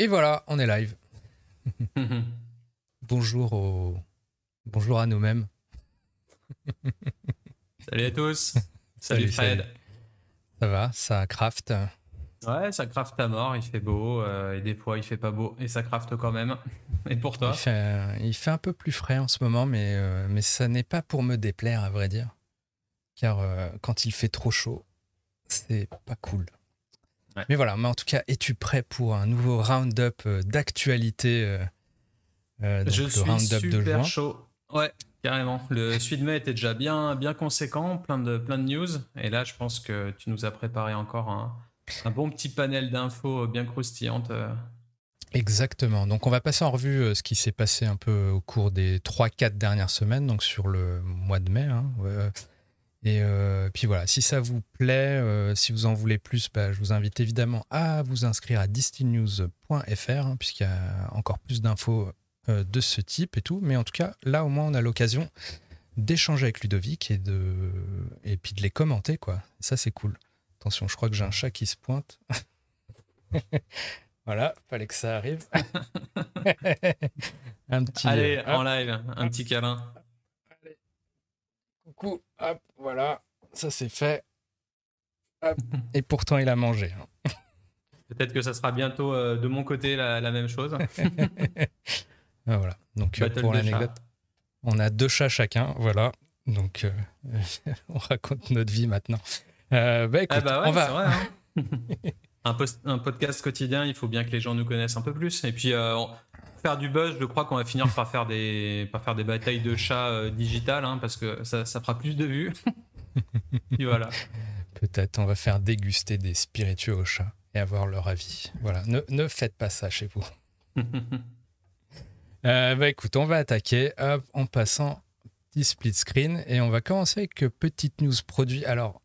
Et voilà, on est live. Bonjour au... Bonjour à nous-mêmes. Salut à tous. Salut, Fred. Ça va, ça craft. Ouais, ça craft à mort, il fait beau, euh, et des fois il fait pas beau, et ça craft quand même. Et pour toi il fait, un peu plus frais en ce moment, mais, euh, mais ça n'est pas pour me déplaire, à vrai dire. Car euh, quand il fait trop chaud, c'est pas cool. Mais voilà, mais en tout cas, es-tu prêt pour un nouveau round-up d'actualité Je suis super chaud. Ouais, carrément. Le suite de mai était déjà bien, bien conséquent, plein de, plein de news. Et là, je pense que tu nous as préparé encore un, un bon petit panel d'infos bien croustillantes. Exactement. Donc on va passer en revue euh, ce qui s'est passé un peu au cours des 3-4 dernières semaines, donc sur le mois de mai. Hein, et euh, puis voilà, si ça vous plaît, euh, si vous en voulez plus, bah, je vous invite évidemment à vous inscrire à distillnews.fr, hein, puisqu'il y a encore plus d'infos de ce type et tout. Mais en tout cas, là au moins on a l'occasion d'échanger avec Ludovic et, de... et puis de les commenter. quoi. ça c'est cool. Attention, je crois que j'ai un chat qui se pointe. Voilà, fallait que ça arrive. un petit. Allez, en live, un petit câlin. Coucou, hop, voilà, ça c'est fait. Et pourtant, il a mangé. Hein. Peut-être que ça sera bientôt euh, de mon côté la, même chose. Ah, voilà. Donc, euh, pour l'anecdote, on a deux chats chacun. Voilà. Donc, euh, on raconte notre vie maintenant. bah, écoute, ah bah on va. Vrai, hein. un, un, podcast quotidien, il faut bien que les gens nous connaissent un peu plus. Et puis, euh, faire du buzz, je crois qu'on va finir par faire des, par faire des batailles de chats euh, digitales, hein, parce que ça, ça, fera plus de vues. et voilà. Peut-être on va faire déguster des spiritueux aux chats et avoir leur avis. Voilà, ne, ne faites pas ça chez vous. euh, bah écoute, on va attaquer en passant petit split screen et on va commencer avec petite news produit. Alors,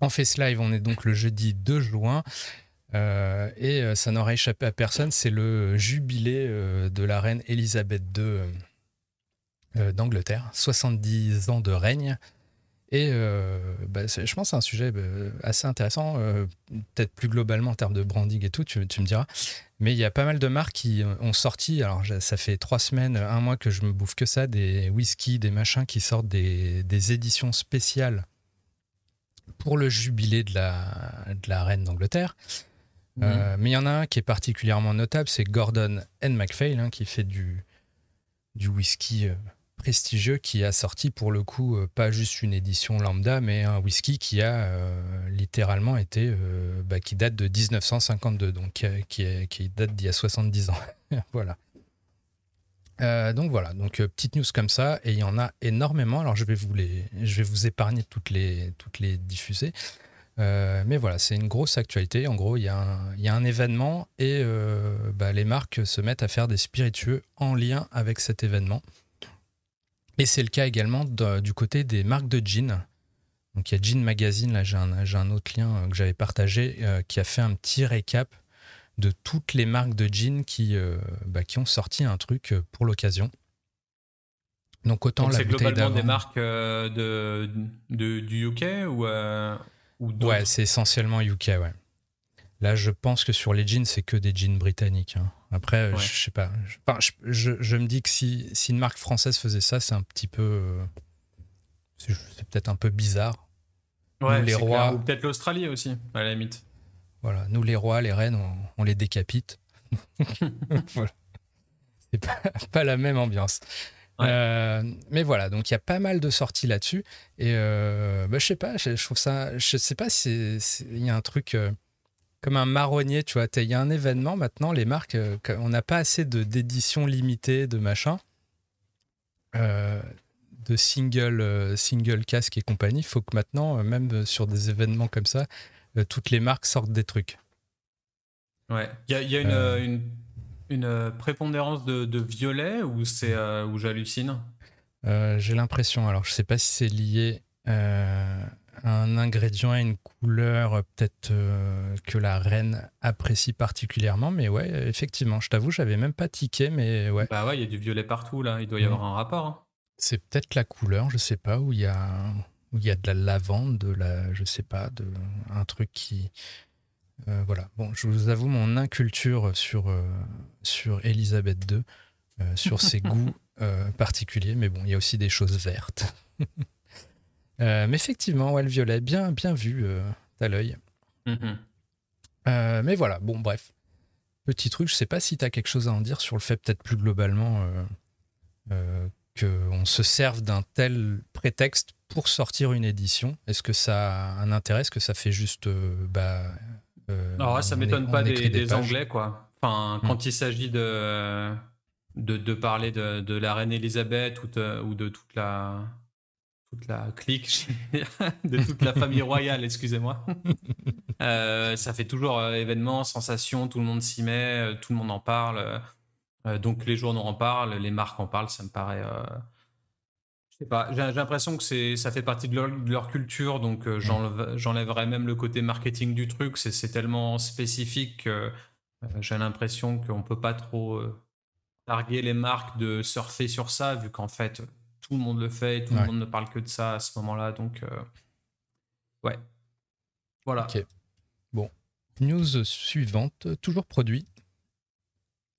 on fait ce live, on est donc le jeudi 2 juin. Euh, et euh, ça n'aura échappé à personne, c'est le jubilé euh, de la reine Elisabeth II d'Angleterre, 70 ans de règne. Et bah, je pense que c'est un sujet bah, assez intéressant, peut-être plus globalement en termes de branding et tout, tu, me diras. Mais il y a pas mal de marques qui ont sorti, alors ça fait trois semaines, un mois que je me bouffe que ça, des whisky, des machins qui sortent des, éditions spéciales pour le jubilé de la reine d'Angleterre. Mhm. Euh, mais il y en a un qui est particulièrement notable, c'est Gordon N. MacPhail, hein, qui fait du, whisky euh, prestigieux, qui a sorti pour le coup euh, pas juste une édition lambda, mais un whisky qui a littéralement été, bah, qui date de 1952, donc qui, date d'il y a 70 ans. voilà. Donc voilà, donc petite news comme ça, et il y en a énormément. Alors je vais vous les, je vais vous épargner toutes les, toutes les diffuser. Euh, mais voilà, c'est une grosse actualité. En gros, il y, a un, y a un événement et bah, les marques se mettent à faire des spiritueux en lien avec cet événement. Et c'est le cas également du côté des marques de jeans. Donc il y a Jean Magazine, là j'ai un, un, autre lien que j'avais partagé, qui a fait un petit récap de toutes les marques de jeans qui, euh, bah, qui ont sorti un truc euh, pour l'occasion. Donc autant la bouteille globalement des marques euh, de, de, du UK ou, ou Ouais, c'est essentiellement UK, ouais. Là, je pense que sur les jeans, c'est que des jeans britanniques. Hein. Après, je sais pas. Je, je, me dis que si, si, une marque française faisait ça, c'est un petit peu. c'est peut-être un peu bizarre. Ouais, les rois. Ou peut-être l'Australie aussi, à la limite. Voilà, nous les rois, les reines, on, les décapite. voilà. C'est pas, la même ambiance. Euh, mais voilà, donc il y a pas mal de sorties là-dessus. Et euh, bah, je sais pas, je, trouve ça. Je sais pas si il y a un truc euh, comme un marronnier, tu vois. Il y a un événement maintenant, les marques, on n'a pas assez d'éditions limitées, de machin, de single, single casque et compagnie. Il faut que maintenant, même sur des événements comme ça, euh, toutes les marques sortent des trucs. Ouais. Il y a, euh. une, une, prépondérance de, violet ou c'est euh, où j'hallucine? J'ai l'impression. Alors, je sais pas si c'est lié à un ingrédient, à une couleur, peut-être que la reine apprécie particulièrement. Mais ouais, effectivement, je t'avoue, j'avais même pas tiqué, mais ouais. Bah ouais, il y a du violet partout là. Il doit y mm. avoir un rapport. Hein. C'est peut-être la couleur, je sais pas, où il y a où il y a de la lavande, de la, je sais pas, de un truc qui voilà. Bon, je vous avoue mon inculture sur, sur Elisabeth II, sur ses goûts particuliers, mais bon, il y a aussi des choses vertes. mais effectivement, ouais, le violet, bien, bien vu, à l'œil. Mm-hmm. mais voilà, bon, bref. Petit truc, je sais pas si tu as quelque chose à en dire sur le fait, peut-être plus globalement, qu'on se serve d'un tel prétexte pour sortir une édition Est-ce que ça a un intérêt? Est-ce que ça fait juste. Euh, bah, euh, Alors, ça m'étonne pas des, Anglais, quoi. Enfin, hmm. quand il s'agit de, de, parler de, la reine Elisabeth ou de, ou de toute la toute la clique, de toute la famille royale, excusez-moi. Euh, ça fait toujours événement, sensation, tout le monde s'y met, tout le monde en parle. donc les journaux en parlent, les marques en parlent, ça me paraît pas, j'ai l'impression que c'est, ça fait partie de leur, culture, donc euh, j'enlèverais même le côté marketing du truc. C'est, tellement spécifique que euh, j'ai l'impression qu'on peut pas trop euh, targuer les marques de surfer sur ça, vu qu'en fait tout le monde le fait, et tout le monde ne parle que de ça à ce moment-là. Donc, ouais. Voilà. Ok. Bon. News suivante, toujours produit.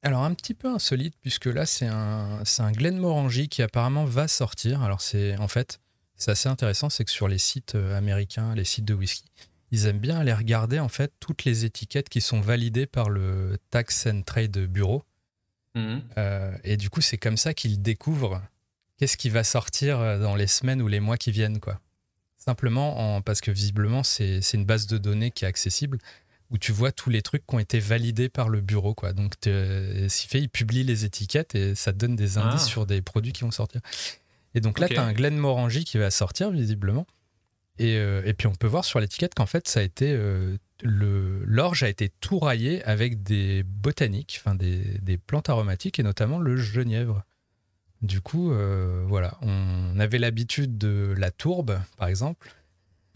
Alors un petit peu insolite puisque là c'est un, un Glenmorangie qui apparemment va sortir. Alors c'est en fait c'est assez intéressant, c'est que sur les sites euh, américains, les sites de whisky, ils aiment bien aller regarder en fait toutes les étiquettes qui sont validées par le Tax and Trade Bureau. Mhm. Euh, et du coup c'est comme ça qu'ils découvrent qu'est-ce qui va sortir euh, dans les semaines ou les mois qui viennent quoi. Simplement en, parce que visiblement c'est une base de données qui est accessible où tu vois tous les trucs qui ont été validés par le bureau. Quoi. Donc, qu'il fait, il publie les étiquettes et ça te donne des ah. indices sur des produits qui vont sortir. Et donc là, tu as un Glenmorangie qui va sortir, visiblement. Et, euh, et, puis, on peut voir sur l'étiquette qu'en fait, ça a été. Euh, le L'orge a été tout raillé avec des botaniques, enfin des, des, plantes aromatiques et notamment le genièvre. Du coup, euh, voilà, on avait l'habitude de la tourbe, par exemple,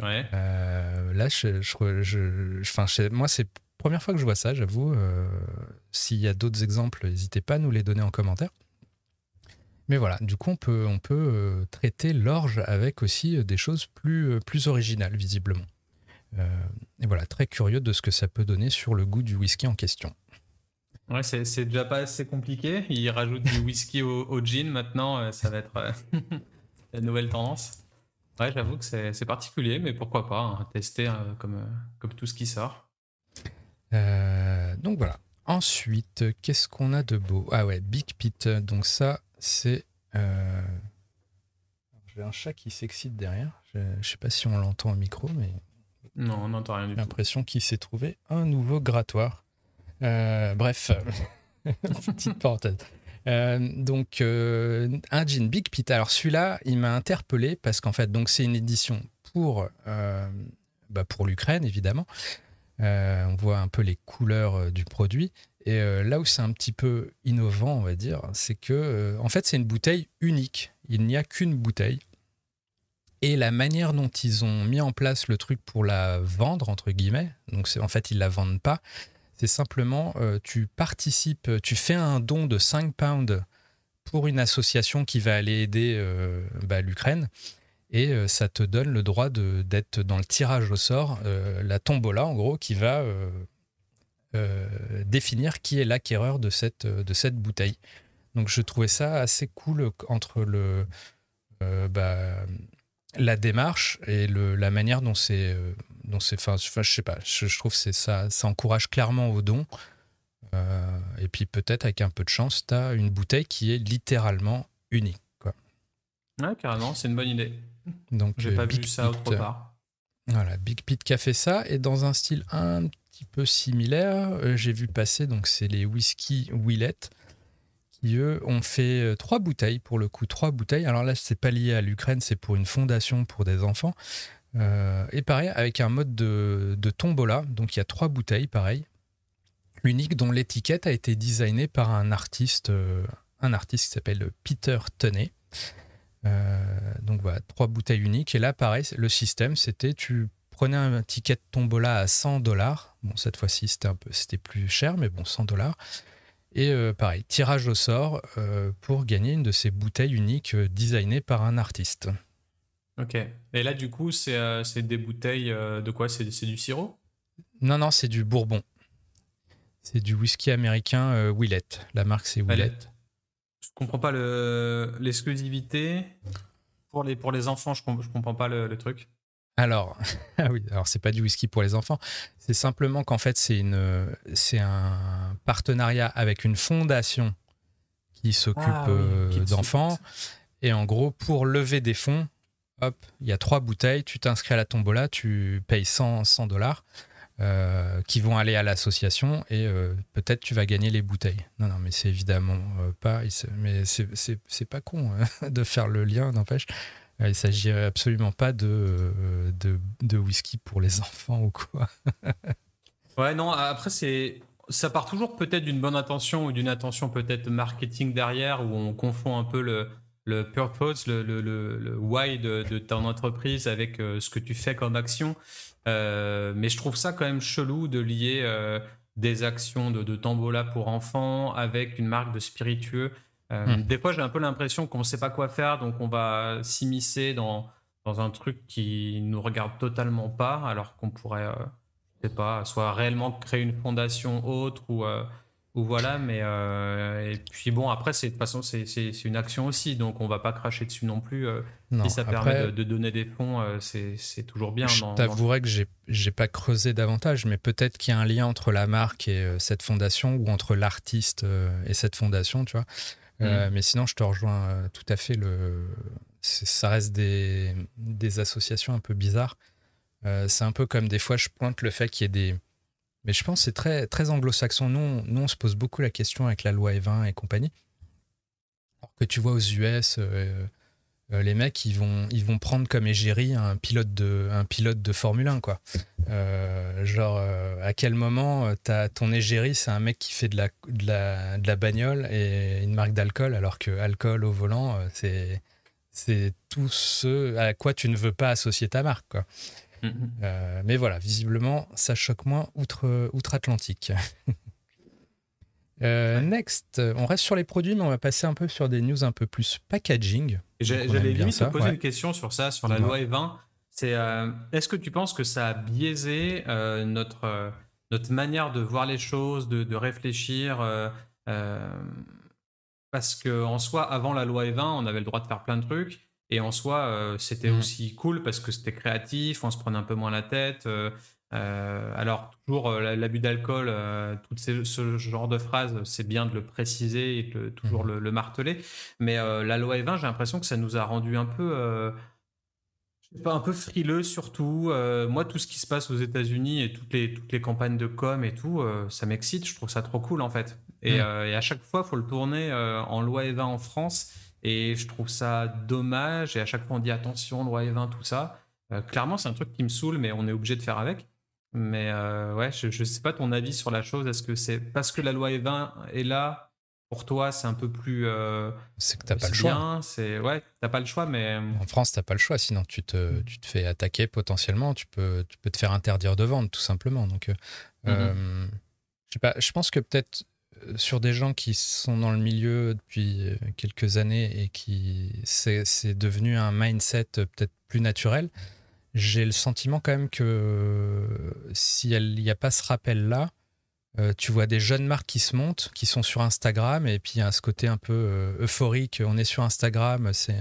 Ouais. Euh, là, je, je, moi, c'est la première fois que je vois ça, j'avoue. Euh, s'il y a d'autres exemples, n'hésitez pas à nous les donner en commentaire. Mais voilà, du coup, on peut, on peut euh, traiter l'orge avec aussi des choses plus, plus originales, visiblement. et voilà, très curieux de ce que ça peut donner sur le goût du whisky en question. Ouais, c'est déjà pas assez compliqué. Il rajoute du whisky au, au gin maintenant, ça va être la nouvelle tendance. Ouais, j'avoue que c'est particulier, mais pourquoi pas hein, tester euh, comme, euh, comme tout ce qui sort. Euh, donc voilà. Ensuite, qu'est-ce qu'on a de beau? Ah ouais, Big Pit. Donc ça, c'est... J'ai un chat qui s'excite derrière. Je ne sais pas si on l'entend au micro, mais... Non, on n'entend rien du tout. J'ai l'impression qu'il s'est trouvé un nouveau grattoir. bref, petite parenthèse. Euh, donc, euh, un jean Big Pit. Alors, celui-là, il m'a interpellé parce qu'en fait, donc c'est une édition pour, euh, bah, pour l'Ukraine, évidemment. on voit un peu les couleurs du produit. Et là où c'est un petit peu innovant, on va dire, c'est que, en fait, c'est une bouteille unique. Il n'y a qu'une bouteille. Et la manière dont ils ont mis en place le truc pour la vendre, entre guillemets, donc en fait, ils la vendent pas, c'est simplement, euh, tu participes, tu fais un don de 5 pounds pour une association qui va aller aider euh, bah, l'Ukraine. Et euh, ça te donne le droit d'être dans le tirage au sort, la tombola en gros, qui va définir qui est l'acquéreur de cette, bouteille. Donc je trouvais ça assez cool entre le, bah, la démarche et la manière dont c'est donc c'est, enfin, je sais pas, je, trouve que ça, ça encourage clairement au don. Euh, et puis peut-être avec un peu de chance, tu as une bouteille qui est littéralement unique. Quoi. Ouais, carrément, c'est une bonne idée. Donc j'ai pas vu ça autre part. Voilà, Big Pit qui a fait ça et dans un style un petit peu similaire, euh, j'ai vu passer donc c'est les whisky Willet qui eux ont fait euh, trois bouteilles pour le coup, trois bouteilles. Alors là, c'est pas lié à l'Ukraine, c'est pour une fondation pour des enfants. Euh, et pareil, avec un mode de, tombola. Donc il y a trois bouteilles, pareil, uniques, dont l'étiquette a été designée par un artiste, euh, un artiste qui s'appelle Peter Tenney. Euh, donc voilà, trois bouteilles uniques. Et là, pareil, le système, c'était tu prenais un ticket tombola à 100 dollars. Bon, cette fois-ci, c'était plus cher, mais bon, 100 dollars. Et pareil, tirage au sort pour gagner une de ces bouteilles uniques designées par un artiste. Ok. Et là, du coup, c'est euh, des bouteilles euh, de quoi? C'est du sirop? Non, non, c'est du Bourbon. C'est du whisky américain euh, Willett. La marque, c'est Willett. Je comprends pas l'exclusivité. Pour les, pour les enfants, je, je comprends pas le, truc. Alors, ah oui, alors c'est pas du whisky pour les enfants. C'est simplement qu'en fait, c'est une, c'est un partenariat avec une fondation qui s'occupe ah euh, d'enfants. Et en gros, pour lever des fonds, hop, il y a trois bouteilles, tu t'inscris à la tombola, tu payes 100 dollars. Euh, qui vont aller à l'association et euh, peut-être tu vas gagner les bouteilles. Non, non, mais c'est évidemment euh, pas. Mais c'est pas con hein, de faire le lien, n'empêche. Il s'agirait absolument pas de, de, de, whisky pour les enfants ou quoi. ouais, non, après. Ça part toujours peut-être d'une bonne intention ou d'une intention peut-être marketing derrière où on confond un peu le, le purpose, le, le, le, why de, de, ton entreprise avec ce que tu fais comme action. Euh, mais je trouve ça quand même chelou de lier euh, des actions de, de, tambola pour enfants avec une marque de spiritueux. Euh, hmm. Des fois, j'ai un peu l'impression qu'on ne sait pas quoi faire, donc on va s'immiscer dans, dans un truc qui nous regarde totalement pas, alors qu'on pourrait, je sais pas, soit réellement créer une fondation autre ou ou voilà, mais euh, et puis bon, après, c'est de toute façon, c'est une action aussi, donc on va pas cracher dessus non plus. Euh, si ça permet de, donner des fonds, euh, c'est toujours bien. Je t'avouerais que j'ai pas creusé davantage, mais peut-être qu'il y a un lien entre la marque et cette fondation, ou entre l'artiste et cette fondation, tu vois. Mm. Mais sinon, je te rejoins tout à fait. Le... Ça reste des, des associations un peu bizarres. c'est un peu comme des fois, je pointe le fait qu'il y ait des mais je pense que c'est très, très anglo-saxon. Nous, nous, on se pose beaucoup la question avec la loi E20 et compagnie. Que tu vois aux US, euh, euh, les mecs, ils vont, ils vont prendre comme égérie un pilote de, un pilote de Formule 1. Quoi. Euh, genre, à quel moment ton égérie, c'est un mec qui fait de la, de la, de la bagnole et une marque d'alcool, alors que alcool au volant, c'est, c'est tout ce à quoi tu ne veux pas associer ta marque. Quoi. Mhm. Euh, mais voilà, visiblement, ça choque moins outre, outre-Atlantique. Euh, next, on reste sur les produits, mais on va passer un peu sur des news un peu plus packaging. J'allais limite te poser une question sur ça, sur la loi E20. C'est euh, est-ce que tu penses que ça a biaisé notre notre manière de voir les choses, de, de réfléchir Parce que en soi, avant la loi E20, on avait le droit de faire plein de trucs. Et en soi, euh, c'était mmh. aussi cool parce que c'était créatif, on se prenait un peu moins la tête. Euh, euh, alors, toujours l'abus d'alcool, tout ce genre de phrases, c'est bien de le préciser et de toujours mmh. le, marteler. Mais la loi E20, j'ai l'impression que ça nous a rendu un peu pas, un peu frileux surtout. moi, tout ce qui se passe aux États-Unis et toutes les, toutes les campagnes de com et tout, ça m'excite. Je trouve ça trop cool en fait. Et, mmh. et à chaque fois, il faut le tourner en loi E20 en France. Et je trouve ça dommage. Et à chaque fois, on dit attention, loi E20, tout ça. Euh, clairement, c'est un truc qui me saoule, mais on est obligé de faire avec. Mais euh, ouais, je ne sais pas ton avis sur la chose. Est-ce que c'est parce que la loi E20 est là pour toi, c'est un peu plus. Euh, c'est que t'as pas le choix. C'est ouais, t'as pas le choix, mais. En France, t'as pas le choix. Sinon, tu te, tu te fais attaquer potentiellement. Tu peux, tu peux te faire interdire de vendre, tout simplement. Donc, mm-hmm. je sais pas. Je pense que peut-être sur des gens qui sont dans le milieu depuis euh, quelques années et qui c'est devenu un mindset peut-être plus naturel, j'ai le sentiment quand même que s'il n'y a pas ce rappel-là, euh, tu vois des jeunes marques qui se montent, qui sont sur Instagram, et puis il y a ce côté un peu euh, euphorique. On est sur Instagram, c'est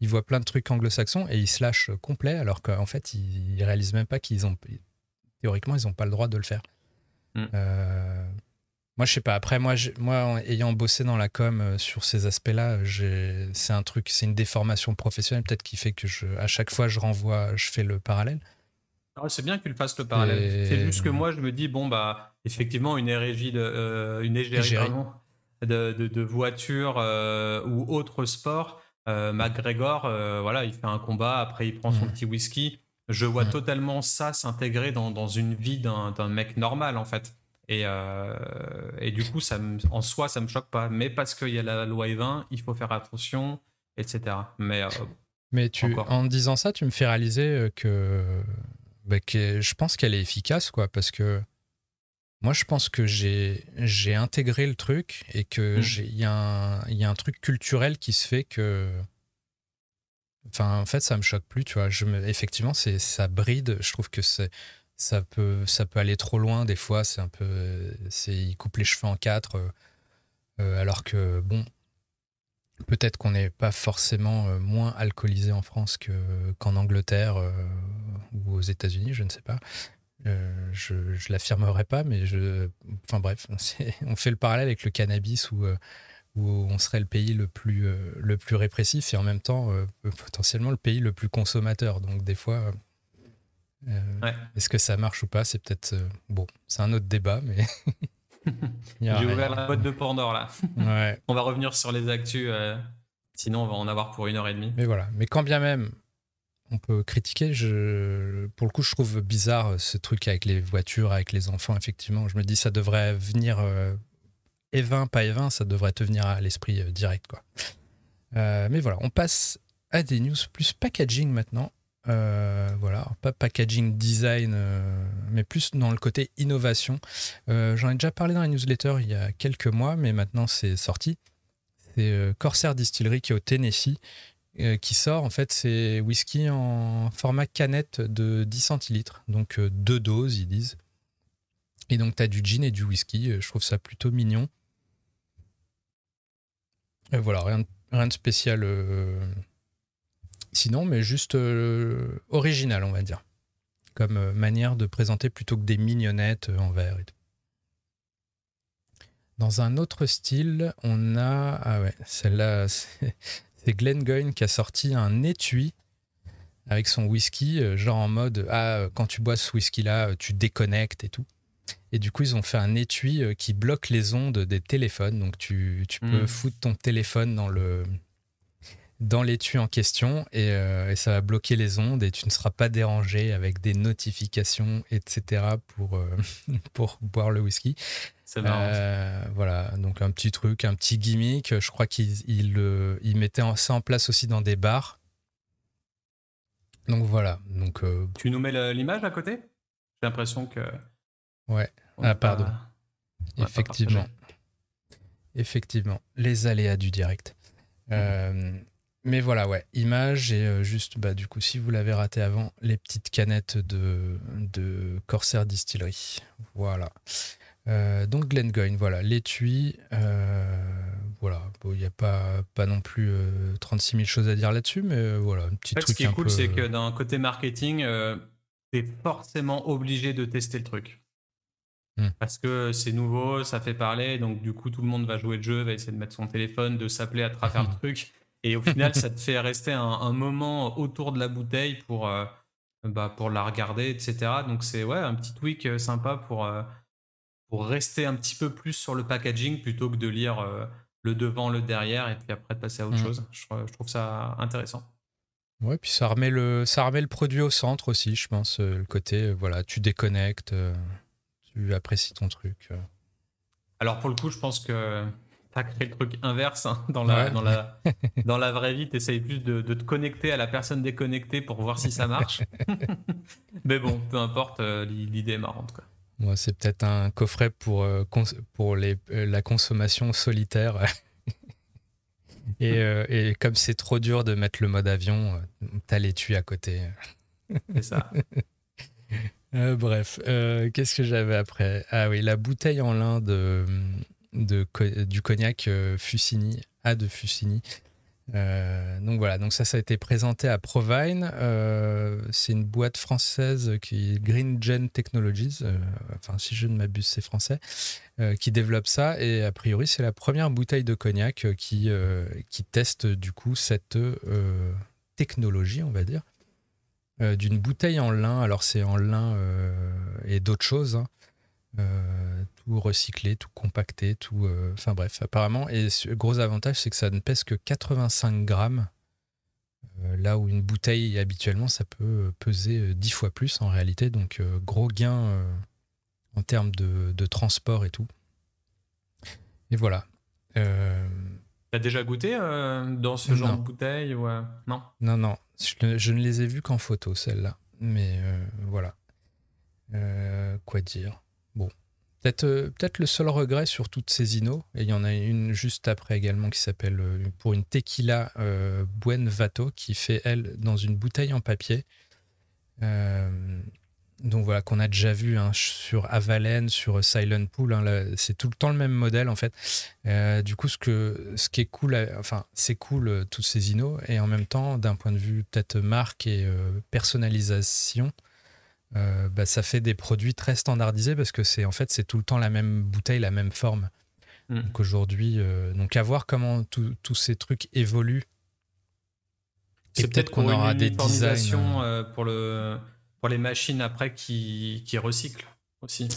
ils voient plein de trucs anglo-saxons et ils se lâchent complet, alors qu'en fait, ils, réalisent même pas qu'ils ont. Théoriquement, ils n'ont pas le droit de le faire. Mm. Moi, je sais pas. Après, moi, moi, ayant bossé dans la com euh, sur ces aspects-là, c'est un truc, c'est une déformation professionnelle peut-être qui fait que je, à chaque fois, je renvoie, je fais le parallèle. Ah, c'est bien que tu le fasses le parallèle. C'est juste que moi, je me dis, bon, bah, effectivement, une érégie de, euh, une égérie, de, de, de, voiture euh, ou autre sport, McGregor, voilà, il fait un combat, après il prend son mmh. petit whisky. Je vois mmh. totalement ça s'intégrer dans, dans une vie d'un mec normal, en fait. Et, euh, et, du coup, ça en soi, ça me choque pas. Mais parce qu'il y a la loi E20, il faut faire attention, etc. Mais, euh, mais tu, en disant ça, tu me fais réaliser euh, que, bah, que je pense qu'elle est efficace, quoi. Parce que moi, je pense que j'ai intégré le truc et qu'il mmh. il y, y, a un truc culturel qui se fait que. Enfin, en fait, ça me choque plus, tu vois. Je me, effectivement, ça bride. Je trouve que c'est ça peut, ça peut aller trop loin des fois. C'est un peu, il coupe les cheveux en quatre, alors que bon, peut-être qu'on n'est pas forcément moins alcoolisé en France qu'en Angleterre ou aux États-Unis, je ne sais pas. je ne l'affirmerai pas, mais je, enfin bref, on fait le parallèle avec le cannabis où où on serait le pays le plus, euh, le plus répressif et en même temps euh, potentiellement le pays le plus consommateur. Donc des fois, euh, est-ce que ça marche ou pas C'est peut-être bon, c'est un autre débat, mais j'ai ouvert la boîte de Pandore là. Ouais. on va revenir sur les actus, sinon on va en avoir pour une heure et demie. Mais voilà. Mais quand bien même on peut critiquer. Je, pour le coup, je trouve bizarre ce truc avec les voitures, avec les enfants. Effectivement, je me dis ça devrait venir et20, pas E20, ça devrait te venir à l'esprit euh, direct. Quoi. Euh, mais voilà, on passe à des news plus packaging maintenant. Euh, voilà, pas packaging design, mais plus dans le côté innovation. J'en ai déjà parlé dans la newsletter il y a quelques mois, mais maintenant c'est sorti. C'est Corsair Distillery qui est au Tennessee, qui sort en fait c'est whisky en format canette de 10 centilitres, donc deux doses ils disent. Et donc tu as du gin et du whisky, je trouve ça plutôt mignon. Et voilà, rien, de spécial euh, sinon, mais juste euh, original, on va dire. Comme euh, manière de présenter plutôt que des mignonnettes en verre et tout. Dans un autre style, on a. Ah ouais, celle-là, c'est Glenn Goyne qui a sorti un étui avec son whisky, genre en mode Ah, quand tu bois ce whisky-là, tu déconnectes et tout. Et du coup, ils ont fait un étui euh, qui bloque les ondes des téléphones. Donc, tu, peux hmm. foutre ton téléphone dans le dans l'étui en question euh, et, ça va bloquer les ondes et tu ne seras pas dérangé avec des notifications, etc. pour, euh, pour boire le whisky. C'est marrant. voilà, donc un petit truc, un petit gimmick. Je crois qu'ils il, mettaient ça en place aussi dans des bars. Donc voilà. Donc, tu nous mets l'image à côté? J'ai l'impression que Ouais. ah, pardon. Effectivement. Effectivement. Les aléas du direct. Euh, mais voilà, ouais. Image et euh, juste, bah, du coup, si vous l'avez raté avant, les petites canettes de, de Corsair Distillery. Voilà. Euh, donc Glengoyne, voilà, l'étui. voilà, il n'y a pas, pas non plus 36 000 choses à dire là-dessus, mais voilà, un petit truc. Ce qui est cool, c'est que d'un côté marketing, tu es forcément obligé de tester le truc. Hmm. Parce que c'est nouveau, ça fait parler, donc du coup tout le monde va jouer le jeu, va essayer de mettre son téléphone, de s'appeler à travers le truc. Et au final, ça te fait rester un, moment autour de la bouteille pour, euh, bah, pour la regarder, etc. Donc c'est ouais, un petit tweak euh, sympa pour, euh, pour rester un petit peu plus sur le packaging plutôt que de lire le devant, le derrière et puis après de passer à autre hmm. chose. Je, je, trouve ça intéressant. Ouais, puis ça remet, le, ça remet le produit au centre aussi, je pense. Le côté, voilà, tu déconnectes tu apprécies ton truc. Alors pour le coup, je pense que tu as créé le truc inverse hein, dans, la, dans, la, dans la vraie vie. Tu essayes plus de, te connecter à la personne déconnectée pour voir si ça marche. Mais bon, peu importe, euh, l'idée est marrante. Quoi. Moi, c'est peut-être un coffret pour, euh, pour les, la consommation solitaire. et, et, comme c'est trop dur de mettre le mode avion, t'as l'étui à côté. C'est ça. Euh, bref, euh, qu'est-ce que j'avais après? Ah oui, la bouteille en lin de, du cognac euh, Fusini, A de Fusini. donc voilà, donc ça, ça a été présenté à Provine. c'est une boîte française qui est Green Gen Technologies, enfin si je ne m'abuse, c'est français, qui développe ça. Et a priori, c'est la première bouteille de cognac qui, qui teste du coup cette technologie, on va dire. Euh, d'une bouteille en lin. Alors c'est en lin euh, et d'autres choses. Hein. Euh, tout recyclé, tout compacté, tout. Enfin bref, apparemment. Et gros avantage, c'est que ça ne pèse que 85 grammes. là où une bouteille, habituellement, ça peut peser 10 fois plus en réalité. Donc gros gain en termes de, transport et tout. Et voilà. T'as déjà goûté dans ce genre de bouteille ou Non? Non, non. Je, ne les ai vus qu'en photo, celles-là. Mais euh, voilà. Euh, quoi dire? Bon. Peut-être euh, peut le seul regret sur toutes ces inos, et il y en a une juste après également qui s'appelle pour une tequila Buen Vato qui fait elle dans une bouteille en papier. donc voilà, qu'on a déjà vu hein, sur Avalen, sur Silent Pool. Hein, c'est tout le temps le même modèle en fait. Euh, du coup, ce, que, ce qui est cool, euh, enfin, c'est cool euh, tous ces inos, et en même temps, d'un point de vue peut-être marque et personnalisation, bah, ça fait des produits très standardisés parce que c'est en fait c'est tout le temps la même bouteille, la même forme. Mm. Donc aujourd'hui, donc à voir comment tous ces trucs évoluent. C'est peut-être qu'on aura des designs pour le pour les machines après qui, qui recyclent aussi.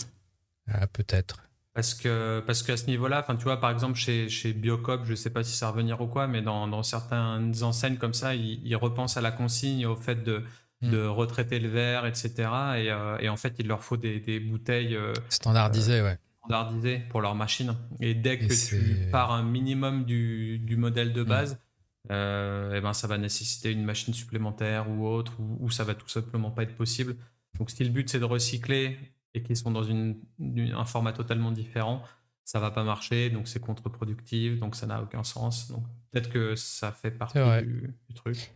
Ah, peut-être. Parce que parce qu'à ce niveau-là, enfin tu vois par exemple chez chez Biocop, je sais pas si ça va revenir ou quoi, mais dans, dans certaines enseignes comme ça, ils, repensent à la consigne, au fait de. De retraiter le verre, etc. Et, euh, et, en fait, il leur faut des, des bouteilles euh, standardisées, ouais. Standardisées pour leur machine. Et dès que tu pars un minimum du, du modèle de hmm. base, et euh, eh ben ça va nécessiter une machine supplémentaire ou autre, ou, ça va tout simplement pas être possible. Donc si le but c'est de recycler et qu'ils sont dans une, un format totalement différent, ça va pas marcher, donc c'est contre-productif, donc ça n'a aucun sens. Donc peut-être que ça fait partie du, truc.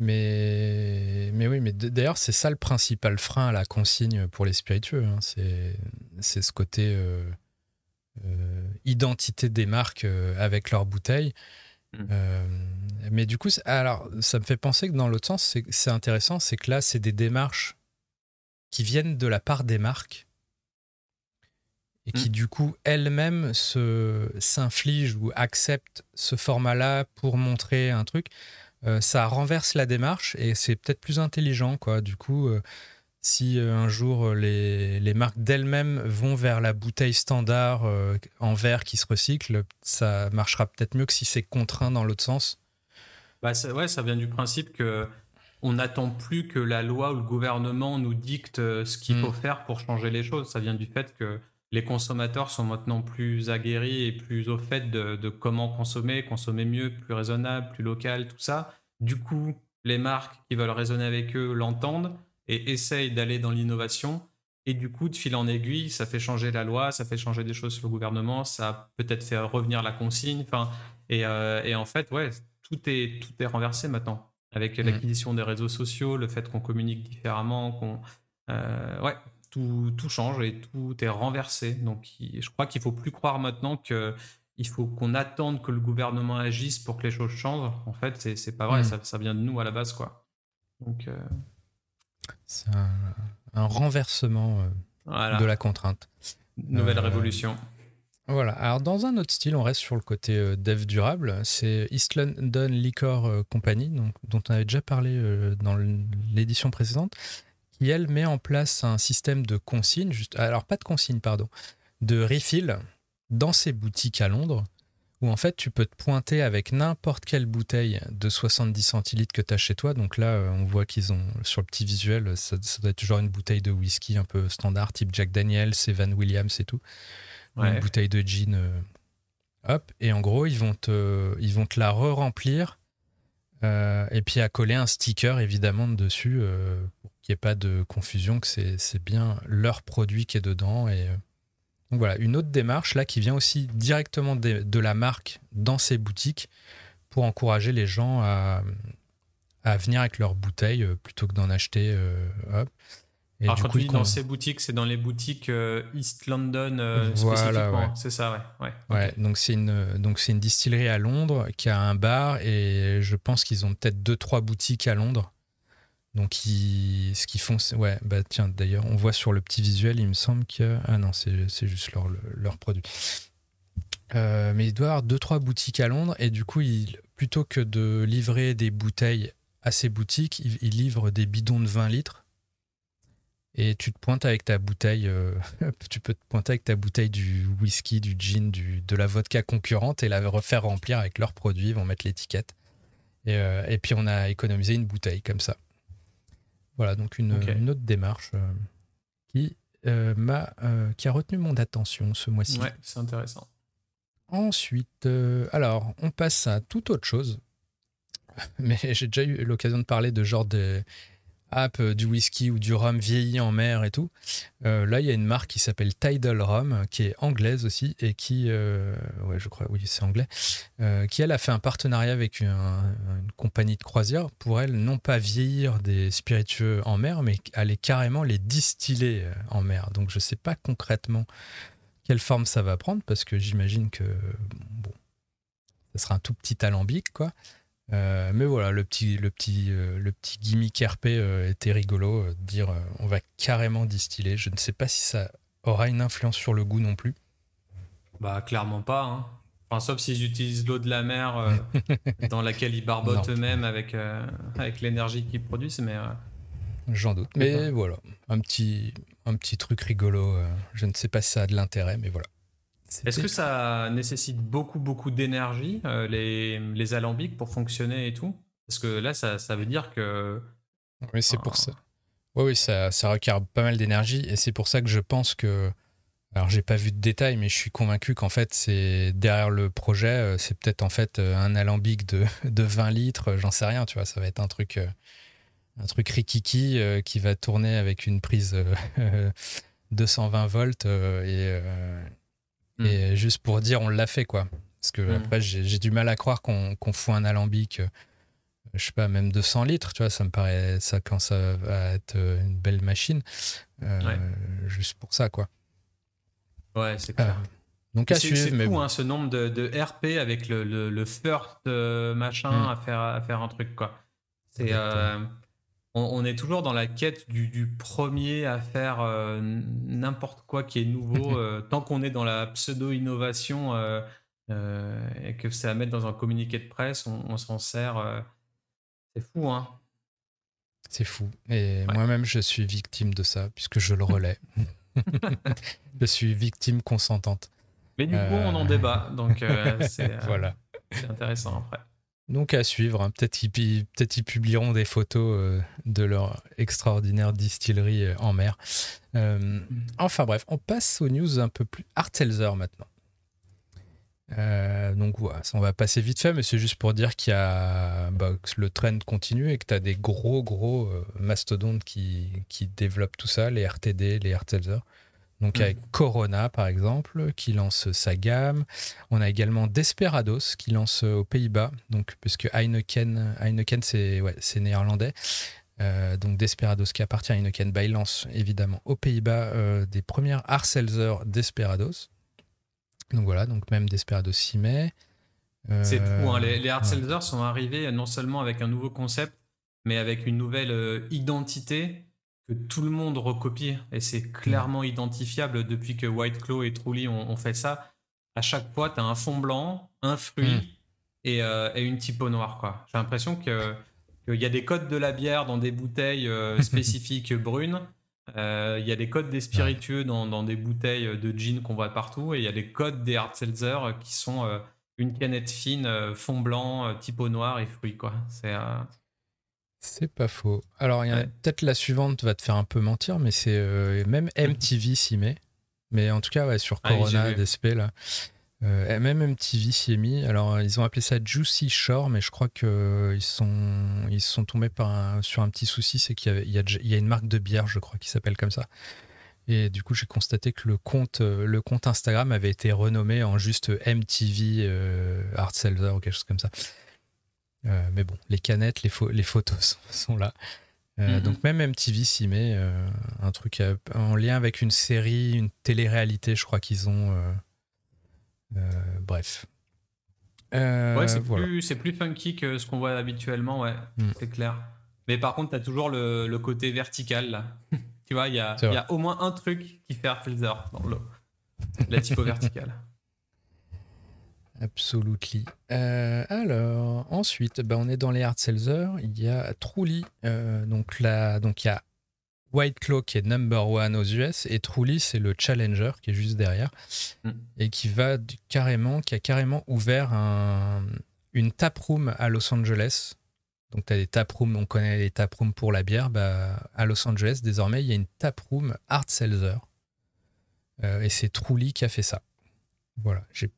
Mais, mais oui, mais d'ailleurs, c'est ça le principal frein à la consigne pour les spiritueux. Hein. C'est ce côté euh, euh, identité des marques avec leurs bouteilles. Mm. Euh, mais du coup, alors, ça me fait penser que dans l'autre sens, c'est intéressant, c'est que là, c'est des démarches qui viennent de la part des marques et qui, mm. du coup, elles-mêmes s'infligent ou acceptent ce format-là pour montrer un truc. Euh, ça renverse la démarche et c'est peut-être plus intelligent, quoi. Du coup, euh, si euh, un jour euh, les, marques d'elles-mêmes vont vers la bouteille standard euh, en verre qui se recycle, ça marchera peut-être mieux que si c'est contraint dans l'autre sens. Bah ça, ouais, ça vient du principe que on n'attend plus que la loi ou le gouvernement nous dicte ce qu'il mm. faut faire pour changer les choses. Ça vient du fait que les consommateurs sont maintenant plus aguerris et plus au fait de, de comment consommer, consommer mieux, plus raisonnable, plus local, tout ça. Du coup, les marques qui veulent raisonner avec eux l'entendent et essaye d'aller dans l'innovation. Et du coup, de fil en aiguille, ça fait changer la loi, ça fait changer des choses sur le gouvernement, ça peut-être fait revenir la consigne. Enfin, et, euh, et, en fait, ouais, tout est, tout est renversé maintenant. Avec mmh. l'acquisition des réseaux sociaux, le fait qu'on communique différemment, qu'on. Euh, ouais, tout, tout, change et tout est renversé. Donc, je crois qu'il faut plus croire maintenant que il faut qu'on attende que le gouvernement agisse pour que les choses changent. En fait, c'est pas vrai, mmh. ça, ça, vient de nous à la base, quoi. Donc. Euh, c'est un, renversement euh, de la contrainte. Nouvelle euh, révolution. Voilà. Alors, dans un autre style, on reste sur le côté dev durable. C'est East London Liquor Company, donc, dont on avait déjà parlé dans l'édition précédente, qui, elle, met en place un système de consigne, juste, alors pas de consigne, pardon, de refill dans ses boutiques à Londres où en fait tu peux te pointer avec n'importe quelle bouteille de 70 centilitres que tu as chez toi. Donc là, euh, on voit qu'ils ont sur le petit visuel, ça, doit être toujours une bouteille de whisky un peu standard, type Jack Daniels, Evan Williams et tout. Une bouteille de gin. Euh, hop, et en gros, ils vont te, ils vont te la re-remplir. Euh, et puis à coller un sticker évidemment dessus pour qu'il n'y ait pas de confusion que c'est bien leur produit qui est dedans et donc voilà, une autre démarche là qui vient aussi directement de, la marque dans ses boutiques pour encourager les gens à, venir avec leurs bouteilles euh, plutôt que d'en acheter. Euh, hop. Et Alors, quand tu dis dans ses boutiques, c'est dans les boutiques euh, East London spécifiquement. C'est ça, ouais. Ouais, donc c'est une, donc une distillerie à Londres qui a un bar et je pense qu'ils ont peut-être deux, trois boutiques à Londres. Donc, ce qu'ils font, c'est. Ouais, bah tiens, d'ailleurs, on voit sur le petit visuel, il me semble que. Ah non, c'est juste leur, leur produit. Euh, mais il doit avoir deux, trois boutiques à Londres et du coup, il, plutôt que de livrer des bouteilles à ces boutiques, il, livre des bidons de 20 litres. Et tu te pointes avec ta bouteille, euh, tu peux te pointer avec ta bouteille du whisky, du gin, du, de la vodka concurrente et la refaire remplir avec leurs produits, ils vont mettre l'étiquette. Et, euh, et puis on a économisé une bouteille comme ça. Voilà, donc une, autre démarche euh, qui, euh, m'a, euh, qui a retenu mon attention ce mois-ci. Ouais, c'est intéressant. Ensuite, alors, on passe à toute autre chose. Mais j'ai déjà eu l'occasion de parler de genre de, app du whisky ou du rhum vieilli en mer et tout. là, il y a une marque qui s'appelle Tidal Rum, qui est anglaise aussi, et qui, ouais, je crois, oui, c'est anglais, qui, elle, a fait un partenariat avec une, compagnie de croisière pour, elle, non pas vieillir des spiritueux en mer, mais aller carrément les distiller en mer. Donc, je sais pas concrètement quelle forme ça va prendre, parce que j'imagine que, bon, ça sera un tout petit alambic, quoi. Euh, mais voilà, le petit, le petit, euh, le petit gimmick RP euh, était rigolo. de dire on va carrément distiller. Je ne sais pas si ça aura une influence sur le goût non plus. Bah, clairement pas. Hein. Enfin, sauf s'ils utilisent l'eau de la mer dans laquelle ils barbotent eux-mêmes avec, avec l'énergie qu'ils produisent. Mais. J'en doute. Mais voilà, un petit, un petit truc rigolo. je ne sais pas si ça a de l'intérêt, mais voilà. Est-ce que ça nécessite beaucoup, beaucoup d'énergie, euh, les, les, alambics, pour fonctionner et tout? Parce que là, ça, ça, veut dire que. Oui, c'est pour ça. Oui, oui, ça, ça requiert pas mal d'énergie. Et c'est pour ça que je pense que. Alors, j'ai pas vu de détails, mais je suis convaincu qu'en fait, c'est derrière le projet, euh, c'est peut-être en fait euh, un alambic de, de 20 litres, j'en sais rien, tu vois. Ça va être un truc, un truc rikiki qui va tourner avec une prise 220 volts et Mm. Et juste pour dire, on l'a fait, quoi. Parce que mm. après, j'ai du mal à croire qu'on fout un alambic, euh, je sais pas, même 200 litres, tu vois, ça me paraît, ça quand ça va être euh, une belle machine. Euh, juste pour ça, quoi. Ouais, c'est clair. donc C'est fou, hein, ce nombre de, de, RP avec le, le, le first machin mm. à, faire, à faire un truc, quoi. C'est on, est toujours dans la quête du, premier à faire euh, n'importe quoi qui est nouveau, euh, tant qu'on est dans la pseudo-innovation euh, et que c'est à mettre dans un communiqué de presse, on, s'en sert. c'est fou, hein C'est fou. Et moi-même, je suis victime de ça, puisque je le relais. je suis victime consentante. Mais du coup, on en débat, donc c'est voilà. intéressant après. Donc à suivre, hein. peut-être qu'ils peut publieront des photos euh, de leur extraordinaire distillerie euh, en mer. Euh, mm. enfin bref, on passe aux news un peu plus Artelzer maintenant. donc voilà, on va passer vite fait, mais c'est juste pour dire qu'il y a bah, que le trend continue et que tu as des gros gros mastodontes qui, qui, développent tout ça, les RTD, les Artelzer. Donc avec Corona par exemple qui lance sa gamme. On a également Desperados qui lance aux Pays-Bas. Donc puisque Heineken, Heineken c'est ouais, néerlandais. Euh, donc Desperados qui appartient à Heineken, bah, il lance évidemment aux Pays-Bas euh, des premières Arcelser Desperados. Donc voilà, donc même Desperados s'y met. c'est fou, hein. les, les sont arrivés non seulement avec un nouveau concept, mais avec une nouvelle euh, identité que tout le monde recopie et c'est clairement identifiable depuis que White Claw et Truly ont, fait ça. À chaque fois, tu as un fond blanc, un fruit hmm. euh, et, une typo noire. J'ai l'impression qu'il y a des codes de la bière dans des bouteilles euh, spécifiques brunes. Euh, il y a des codes des spiritueux dans, des bouteilles de gin qu'on voit partout. Et il y a des codes des hard seltzer qui sont une canette fine, fond blanc, typo noir et fruits. C'est c'est pas faux. Alors, il y a peut-être la suivante va te faire un peu mentir, mais c'est euh, même MTV s'y met. Mais en tout cas, ouais, sur ah Corona, DSP, là. Euh, même MTV s'y est mis. Alors, ils ont appelé ça Juicy Shore, mais je crois qu'ils sont, ils sont tombés par sur un petit souci c'est qu'il y, y, a une marque de bière, je crois, qui s'appelle comme ça. Et du coup, j'ai constaté que le compte, euh, le compte Instagram avait été renommé en juste MTV Art Seltzer ou quelque chose comme ça. Euh, mais bon, les canettes, les, les photos sont, là. Euh, mhm. Donc même MTV s'y met euh, un truc en lien avec une série, une télé-réalité, je crois qu'ils ont. bref. ouais, c'est plus, plus, funky que ce qu'on voit habituellement, ouais, mm. c'est clair. Mais par contre, tu as toujours le, le, côté vertical, là. tu vois, il y a, y a, au moins un truc qui fait Artelzer dans l'eau. La typo verticale. Absolutely. Euh, alors, ensuite, bah, on est dans les hard sellers. Il y a Truly. Euh, donc, là, donc, il y a White Claw qui est number one aux US et Truly, c'est le challenger qui est juste derrière mm. et qui va carrément, qui a carrément ouvert un, une taproom à Los Angeles. Donc, tu as des taprooms, on connaît les taprooms pour la bière. Bah, à Los Angeles, désormais, il y a une taproom hard seltzer. Euh, et c'est Truly qui a fait ça. Voilà, j'ai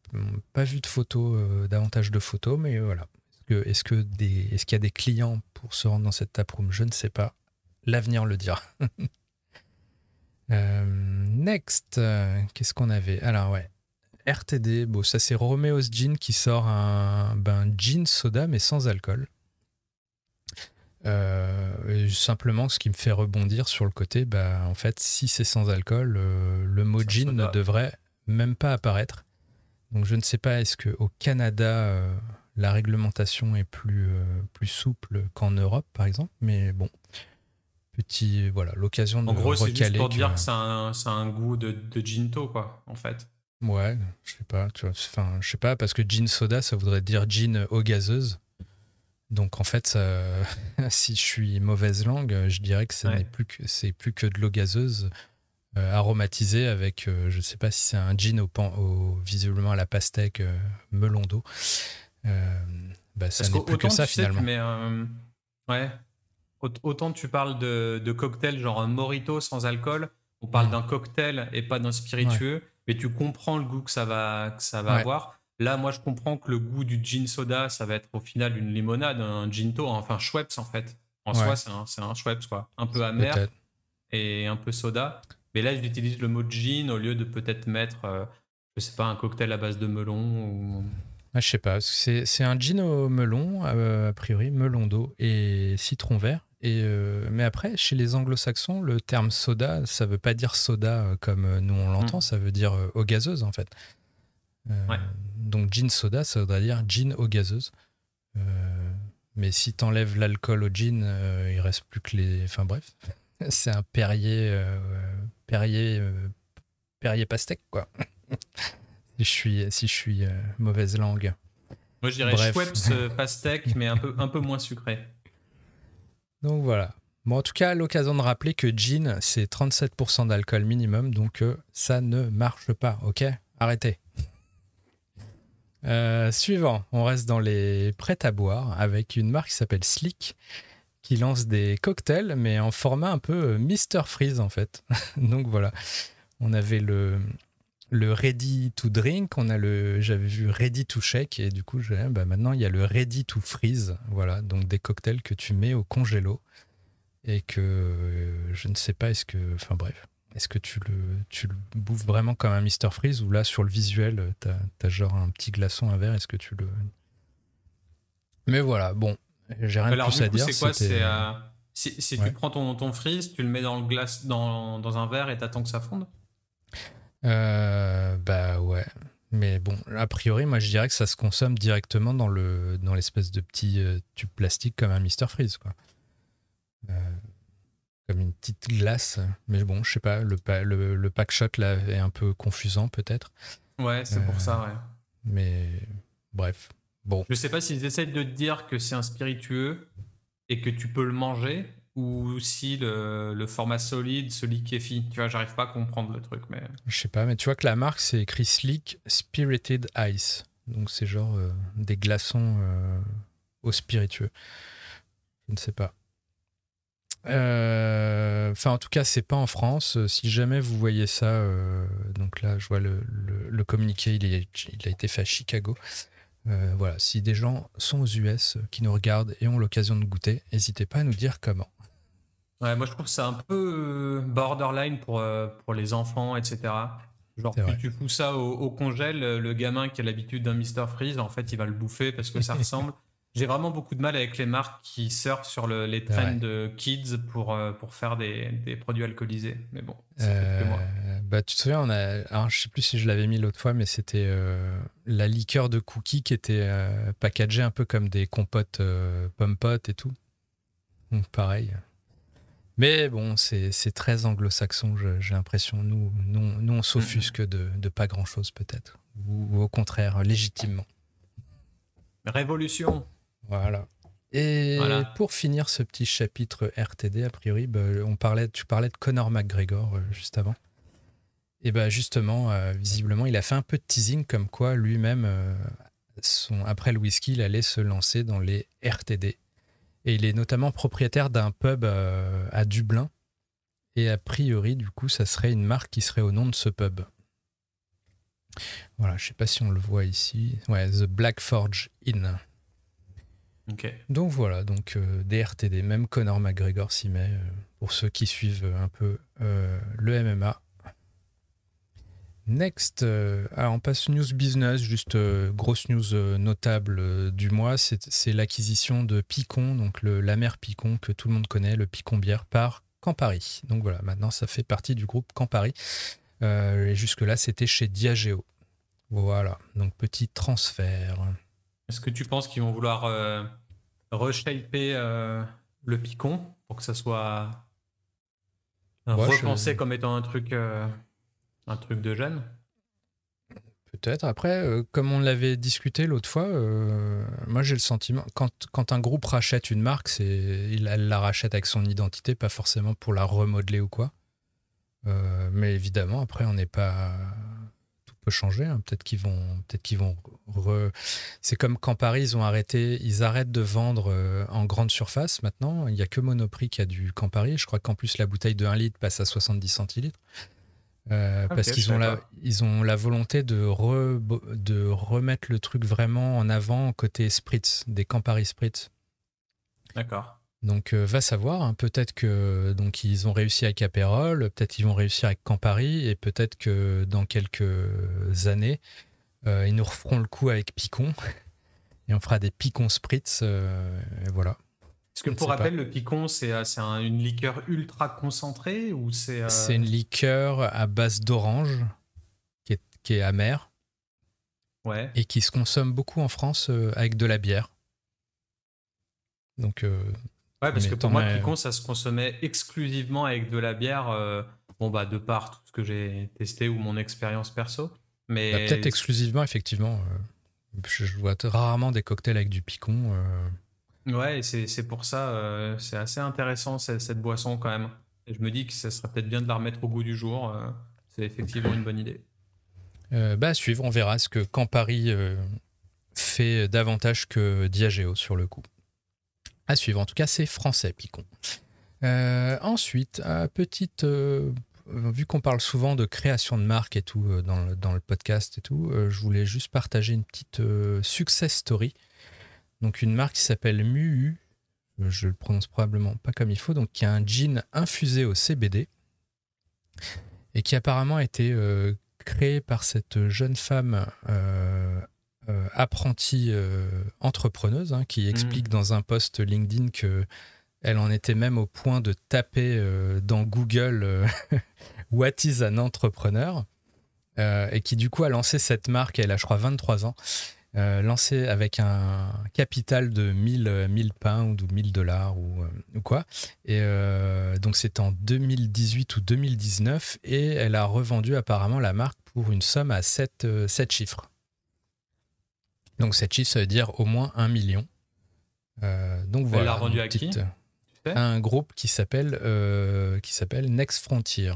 pas vu de photos, euh, davantage de photos, mais voilà. Est-ce que, est-ce qu'il y a des clients pour se rendre dans cette taproom Je ne sais pas. l'avenir le dira. next, qu'est-ce qu'on avait? Alors ouais, RTD, bon, ça c'est Romeo's Gin qui sort un ben, gin soda mais sans alcool. Euh, simplement, ce qui me fait rebondir sur le côté, bah, en fait, si c'est sans alcool, euh, le mot gin ne devrait même pas apparaître. Donc je ne sais pas, est-ce qu'au Canada, euh, la réglementation est plus, plus souple qu'en Europe, par exemple Mais bon, petit, voilà, l'occasion de En gros, c'est juste pour dire que ça a un, goût de, de ginto, quoi, en fait. Ouais, je sais pas, tu vois, enfin, je sais pas, parce que gin soda, ça voudrait dire gin eau gazeuse. Donc en fait, si je suis mauvaise langue, je dirais que ce n'est plus que c'est plus que de l'eau gazeuse euh, aromatisée avec, je euh, je sais pas si c'est un gin au, pan, au, visiblement à la pastèque euh, melon d'eau. bah, ça n'est plus que ça finalement. mais ouais. Autant tu parles de, de cocktail genre un morito sans alcool, on parle d'un cocktail et pas d'un spiritueux mais tu comprends le goût que ça va, que ça va avoir. Là, moi, je comprends que le goût du gin soda, ça va être au final une limonade, un ginto, enfin Schweppes en fait. En soi, c'est un, un, Schweppes, quoi. Un peu amer et un peu soda. Mais là, j'utilise le mot gin au lieu de peut-être mettre, euh, je sais pas, un cocktail à base de melon ou. Ah, je sais pas, c'est un gin au melon, euh, a priori, melon d'eau et citron vert. Et euh, mais après, chez les anglo-saxons, le terme soda, ça veut pas dire soda euh, comme nous on l'entend, mm. ça veut dire eau gazeuse en fait. Donc gin soda, ça voudrait dire gin eau gazeuse. mais si tu enlèves l'alcool au gin, il reste plus que les. Enfin bref, c'est un Perrier, Perrier, Perrier pastèque quoi. si je suis, si je suis mauvaise langue. Moi je dirais Schweppes pastèque, mais un peu, un peu moins sucré. Donc voilà. Bon, en tout cas, l'occasion de rappeler que gin, c'est 37% d'alcool minimum, donc euh, ça ne marche pas, ok? Arrêtez. Euh, suivant, on reste dans les prêts à boire avec une marque qui s'appelle Slick qui lance des cocktails, mais en format un peu euh, Mr. Freeze en fait. donc voilà, on avait le, le ready to drink, on a le, j'avais vu ready to shake et du coup, je, bah maintenant il y a le ready to freeze, voilà, donc des cocktails que tu mets au congélo et que euh, je ne sais pas, est-ce que, enfin bref, est-ce que tu le, tu le bouffes vraiment comme un Mr Freeze ou là sur le visuel, t'as as genre un petit glaçon, un verre, est-ce que tu le, mais voilà, bon, j'ai rien de plus à dire. C'est quoi C'est euh, si, tu prends ton, ton freeze, tu le mets dans le glace, dans, dans un verre et t'attends que ça fonde? Euh, bah ouais. Mais bon, a priori, moi je dirais que ça se consomme directement dans le dans l'espèce de petit euh, tube plastique comme un Mister Freeze, quoi. Comme une petite glace. Mais bon, je sais pas, le, le, le pack shot là est un peu confusant peut-être. Ouais, c'est pour ça, ouais. Mais bref, bon. Je sais pas s'ils essayent de te dire que c'est un spiritueux et que tu peux le manger ou si le, format solide se liquéfie. Tu vois, j'arrive pas à comprendre le truc. mais... Je sais pas, mais tu vois que la marque, c'est écrit Slick Spirited Ice. Donc c'est genre euh, des glaçons euh, au spiritueux. Je ne sais pas. Euh, enfin, en tout cas, c'est pas en France. Si jamais vous voyez ça, donc là, je vois le, le, communiqué, il, il, a été fait à Chicago. Voilà, si des gens sont aux US qui nous regardent et ont l'occasion de goûter, n'hésitez pas à nous dire comment. Ouais, moi je trouve que c'est un peu euh, borderline pour, euh, pour les enfants, etc. Genre, tu, tu, fous ça au, congèle, le gamin qui a l'habitude d'un Mr Freeze, en fait, il va le bouffer parce que ça ressemble. J'ai vraiment beaucoup de mal avec les marques qui surfent sur les trends de kids pour, euh, pour faire des, des, produits alcoolisés. Mais bon, c'est moi. Bah, tu te souviens, on a, alors, je sais plus si je l'avais mis l'autre fois, mais c'était la liqueur de cookies qui était packagée un peu comme des compotes pomme potes et tout. Donc, pareil. Mais bon, c'est très anglo-saxon, j'ai l'impression. Nous, nous, nous, on s'offusque de, de, pas grand-chose, peut-être. Ou, au contraire, légitimement. Révolution. Voilà. Et pour finir ce petit chapitre RTD, a priori, bah, on parlait, tu parlais de Conor McGregor euh, juste avant. Et bah justement, euh, visiblement, il a fait un peu de teasing comme quoi lui-même, euh, après le whisky, il allait se lancer dans les RTD, et il est notamment propriétaire d'un pub à Dublin. Et a priori, du coup, ça serait une marque qui serait au nom de ce pub. Voilà, je sais pas si on le voit ici. Ouais, The Black Forge Inn. Donc voilà, donc euh, des RTD, même Conor McGregor s'y met. Euh, pour ceux qui suivent un peu le MMA. Next, alors on passe news business, juste grosse news notable du mois, c'est l'acquisition de Picon, donc la mer Picon que tout le monde connaît, le Picon bière par Campari. Donc voilà, maintenant ça fait partie du groupe Campari. et jusque-là, c'était chez Diageo. Voilà, donc petit transfert. Est-ce que tu penses qu'ils vont vouloir euh, reshaper euh, le picon pour que ça soit repensé comme étant un truc, euh, un truc de jeune? Peut-être. Après, euh, comme on l'avait discuté l'autre fois, moi j'ai le sentiment, quand, quand, un groupe rachète une marque, c'est, il, elle la rachète avec son identité, pas forcément pour la remodeler ou quoi. mais évidemment, après, on n'est pas peut changer. Hein. Peut-être qu'ils vont, peut-être qu'ils vont. C'est comme quand Paris ils ont arrêté, ils arrêtent de vendre euh, en grande surface maintenant. Il n'y a que Monoprix qui a du Campari. Je crois qu'en plus la bouteille de 1 litre passe à 70 centilitres. Euh, parce qu'ils ont la, ils ont la volonté de, de remettre le truc vraiment en avant côté spritz, des Campari spritz. D'accord. Donc euh, va savoir, hein. peut-être que donc ils ont réussi avec Aperol, peut-être ils vont réussir avec Campari et peut-être que dans quelques années euh, ils nous referont le coup avec Picon et on fera des Picon Spritz euh, voilà. Est-ce que pour rappel le Picon c'est une liqueur ultra concentrée ou c'est C'est une liqueur à base d'orange qui est, qui est amère. Ouais. Et qui se consomme beaucoup en France avec de la bière. Donc Ouais, parce que pour moi, Picon, ça se consommait exclusivement avec de la bière. Euh, bon, bah, de part tout ce que j'ai testé ou mon expérience perso. Mais... Bah, peut-être exclusivement, effectivement. Euh, je vois rarement des cocktails avec du picon. Euh. Ouais, et c'est pour ça, c'est assez intéressant cette, cette, boisson quand même. Et je me dis que ça serait peut-être bien de la remettre au goût du jour. c'est effectivement une bonne idée. bah, suivre, on verra ce que Campari fait davantage que Diageo sur le coup à suivre. En tout cas, c'est français, Picon. Euh, ensuite, petite. Euh, vu qu'on parle souvent de création de marque et tout euh, dans, le, dans, le, podcast et tout, je voulais juste partager une petite success story. Donc, une marque qui s'appelle Muu. Je le prononce probablement pas comme il faut. Donc, qui a un jean infusé au CBD et qui apparemment a été créé par cette jeune femme euh, apprentie euh, entrepreneuse hein, qui explique mm. dans un post LinkedIn que elle en était même au point de taper euh, dans Google What is an entrepreneur? Et qui du coup a lancé cette marque, elle a je crois 23 ans, lancée avec un capital de 1000, 1000 pounds ou 1000 dollars ou, ou, quoi. Et donc c'est en 2018 ou 2019 et elle a revendu apparemment la marque pour une somme à 7, 7 chiffres. Donc cette chiffre, ça veut dire au moins un million. Euh, donc voilà. Elle l'a rendu à qui Un groupe qui s'appelle euh, qui s'appelle Next Frontier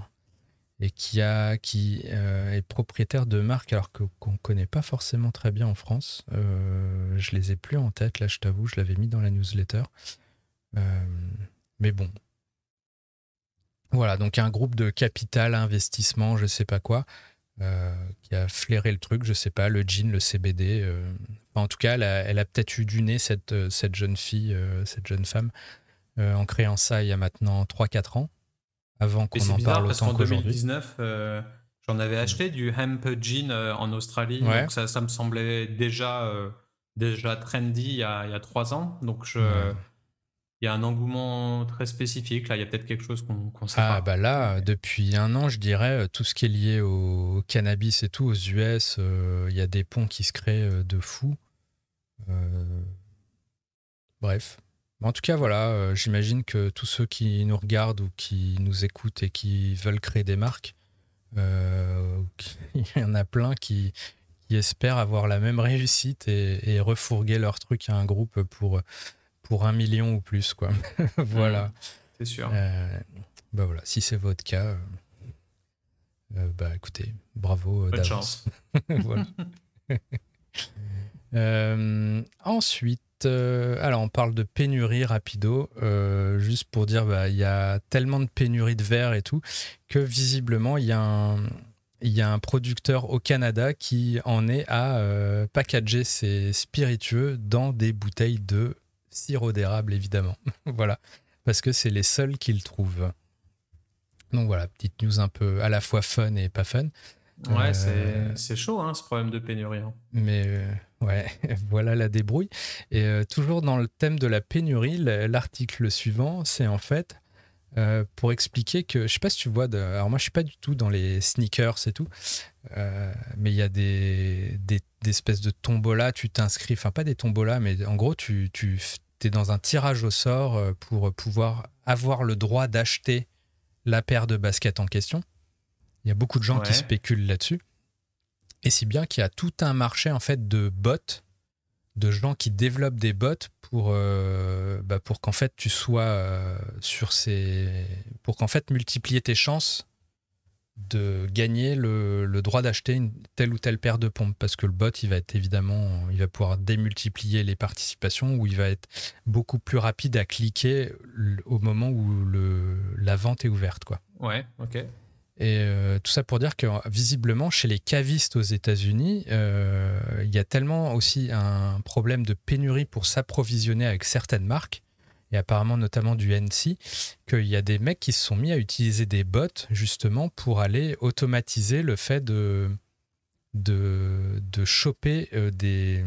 et qui a qui euh, est propriétaire de marques alors que qu'on connaît pas forcément très bien en France. je les ai plus en tête là, je t'avoue, je l'avais mis dans la newsletter. mais bon. Voilà, donc un groupe de capital, investissement, je sais pas quoi, euh, qui a flairé le truc, je sais pas, le jean, le CBD. Euh. en tout cas, elle a, peut-être eu du nez, cette, euh, cette jeune fille, cette jeune femme, en créant ça il y a maintenant 3-4 ans, avant qu'on en parle autant qu'aujourd'hui. 2019, j'en avais acheté du hemp jean en Australie, donc ça, ça, me semblait déjà, déjà trendy il y a, il y a 3 ans. Donc je il y a un engouement très spécifique. Là, il y a peut-être quelque chose qu'on ne sait ah, pas. Bah là, depuis un an, je dirais, euh, tout ce qui est lié au cannabis et tout, aux US, euh, il y a des ponts qui se créent euh, de fou. Bref. En tout cas, voilà, j'imagine que tous ceux qui nous regardent ou qui nous écoutent et qui veulent créer des marques, il y en a plein qui, espèrent avoir la même réussite et, et refourguer leur truc à un groupe pour pour un million ou plus, quoi. voilà. C'est sûr. Euh, bah voilà, si c'est votre cas, euh, euh, bah écoutez, bravo Bonne chance. voilà. ensuite, alors on parle de pénurie rapido, juste pour dire, bah, il y a tellement de pénurie de verre et tout que visiblement il y a un il y a un producteur au Canada qui en est à packager ses spiritueux dans des bouteilles de sirop d'érable, évidemment. voilà. parce que c'est les seuls qui le trouvent. Donc voilà, petite news un peu à la fois fun et pas fun. Ouais, euh, c'est chaud hein, ce problème de pénurie. Hein. Mais euh, ouais, voilà la débrouille. Et euh, toujours dans le thème de la pénurie, l'article suivant, c'est en fait pour expliquer que, je sais pas si tu vois, de, alors moi je suis pas du tout dans les sneakers et tout, mais il y a des, des, espèces de tombolas, tu t'inscris, enfin pas des tombolas, mais en gros tu, tu es dans un tirage au sort pour pouvoir avoir le droit d'acheter la paire de baskets en question. Il y a beaucoup de gens qui spéculent là-dessus. Et si bien qu'il y a tout un marché en fait de bots, de gens qui développent des bots pour, euh, bah, pour qu'en fait tu sois euh, sur ces. pour qu'en fait multiplier tes chances de gagner le, le droit d'acheter une telle ou telle paire de pompes parce que le bot il va être évidemment il va pouvoir démultiplier les participations ou il va être beaucoup plus rapide à cliquer au moment où le, la vente est ouverte quoi. Ouais, ok. Et euh, tout ça pour dire que visiblement, chez les cavistes aux États-Unis, euh, il y a tellement aussi un problème de pénurie pour s'approvisionner avec certaines marques, et apparemment notamment du NC, qu'il y a des mecs qui se sont mis à utiliser des bots justement pour aller automatiser le fait de, de, choper euh, des,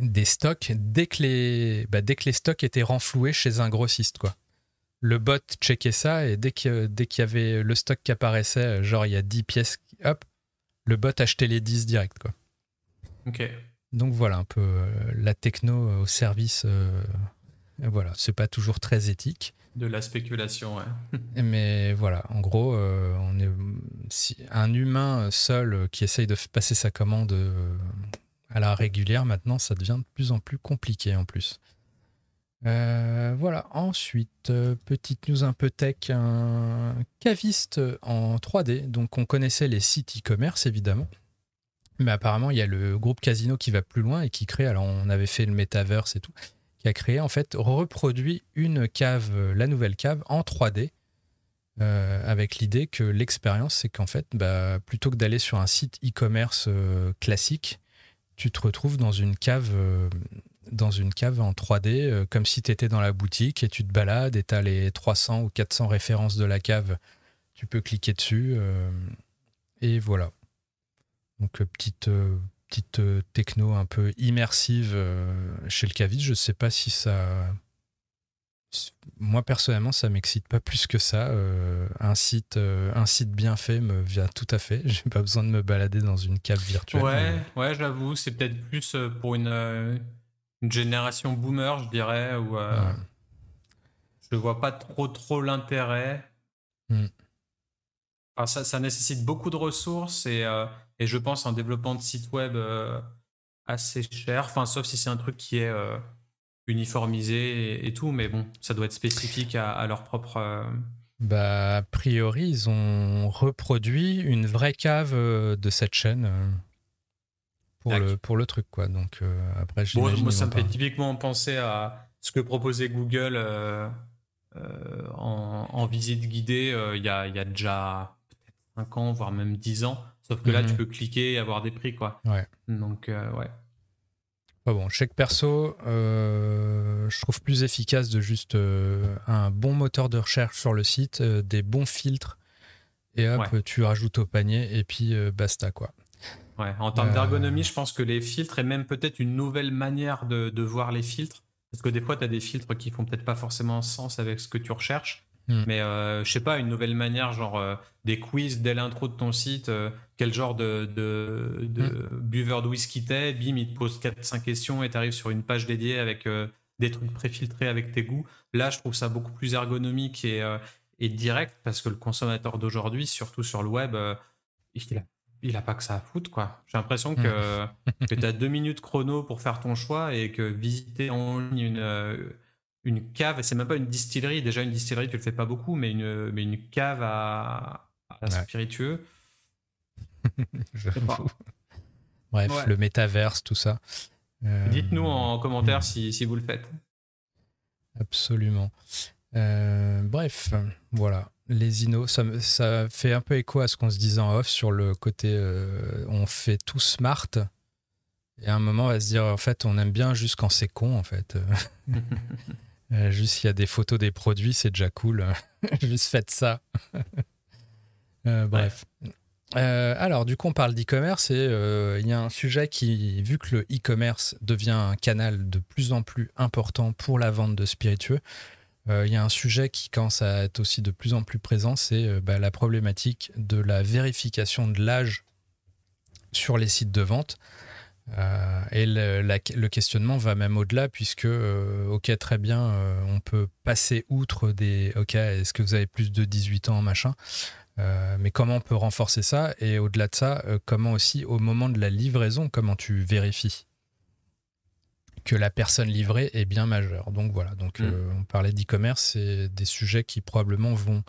des stocks dès que, les, bah, dès que les stocks étaient renfloués chez un grossiste. quoi le bot checkait ça et dès qu'il dès qu'il y avait le stock qui apparaissait, genre il y a 10 pièces, hop, le bot achetait les 10 direct. Quoi. Ok. Donc voilà un peu euh, la techno au service. Euh, voilà, c'est pas toujours très éthique. De la spéculation, ouais. Mais voilà, en gros, euh, on est si, un humain seul qui essaye de passer sa commande à la régulière, maintenant, ça devient de plus en plus compliqué en plus. Euh, voilà, ensuite, euh, petite news un peu tech, un caviste en 3D. Donc, on connaissait les sites e-commerce évidemment, mais apparemment, il y a le groupe Casino qui va plus loin et qui crée. Alors, on avait fait le metaverse et tout, qui a créé en fait, reproduit une cave, euh, la nouvelle cave en 3D. avec l'idée que l'expérience, c'est qu'en fait, bah, plutôt que d'aller sur un site e-commerce classique, tu te retrouves dans une cave dans une cave en 3D, euh, comme si tu étais dans la boutique et tu te balades et tu as les 300 ou 400 références de la cave. Tu peux cliquer dessus. Euh, et voilà. Donc, euh, petite, petite techno un peu immersive chez le caviste. Je ne sais pas si ça. Moi, personnellement, ça m'excite pas plus que ça. un, site, un site bien fait me vient tout à fait. J'ai pas besoin de me balader dans une cave virtuelle. Ouais, ouais j'avoue. C'est peut-être plus pour une une génération boomer, je dirais, où euh, je ne vois pas trop trop l'intérêt. Hmm. ça, ça, nécessite beaucoup de ressources et, euh, et, je pense un développement de site web euh, assez cher, enfin, sauf si c'est un truc qui est uniformisé et, tout, mais bon, ça doit être spécifique à, leur propre. Bah, a priori, ils ont reproduit une vraie cave de cette chaîne pour le, pour le truc. Quoi. Donc, euh, après, bon, moi, ça me fait typiquement penser à ce que proposait Google euh, euh, en, en, visite guidée il y, a, y a déjà peut-être 5 ans, voire même 10 ans. Sauf que là, tu mhm. peux cliquer et avoir des prix. Quoi. Ouais. Donc, ouais. bon, chèque perso, je trouve plus efficace de juste un bon moteur de recherche sur le site, des bons filtres, et hop, tu rajoutes au panier, et puis basta, quoi en termes d'ergonomie, je pense que les filtres et même peut-être une nouvelle manière de, voir les filtres. Parce que des fois, tu as des filtres qui font peut-être pas forcément sens avec ce que tu recherches. Hmm. Mais euh, je sais pas, une nouvelle manière, genre euh, des quiz dès l'intro de ton site, euh, quel genre de, de, hmm. buveur de whisky t'es, bim, il te pose 4-5 questions et tu arrives sur une page dédiée avec des trucs préfiltrés avec tes goûts. Là, je trouve ça beaucoup plus ergonomique et, et direct parce que le consommateur d'aujourd'hui, surtout sur le web, il a il a pas que ça à foutre, quoi. J'ai l'impression que, hmm. tu as deux minutes chrono pour faire ton choix et que visiter en ligne une, euh, une cave, et c'est même pas une distillerie, déjà une distillerie, tu le fais pas beaucoup, mais une, mais une cave à, spiritueux. Bref, le métaverse, tout ça. Euh, Dites-nous en commentaire si, si, vous le faites. Absolument. Euh, bref, voilà les inos, ça, fait un peu écho à ce qu'on se disait en off sur le côté euh, on fait tout smart. Et à un moment, on va se dire en fait, on aime bien juste quand c'est con, en fait. juste il y a des photos des produits, c'est déjà cool. juste faites ça. bref. alors, du coup, on parle d'e-commerce et il y a un sujet qui, vu que le e-commerce devient un canal de plus en plus important pour la vente de spiritueux, il y a un sujet qui commence à être aussi de plus en plus présent, c'est bah, la problématique de la vérification de l'âge sur les sites de vente. Euh, et le, questionnement va même au-delà, puisque, euh, ok, très bien, euh, on peut passer outre des, ok, est-ce que vous avez plus de 18 ans, machin, mais comment on peut renforcer ça? Et au-delà de ça, comment aussi, au moment de la livraison, comment tu vérifies? Que la personne livrée est bien majeure Donc voilà, donc mm. on parlait d'e-commerce, c'est des sujets qui probablement vont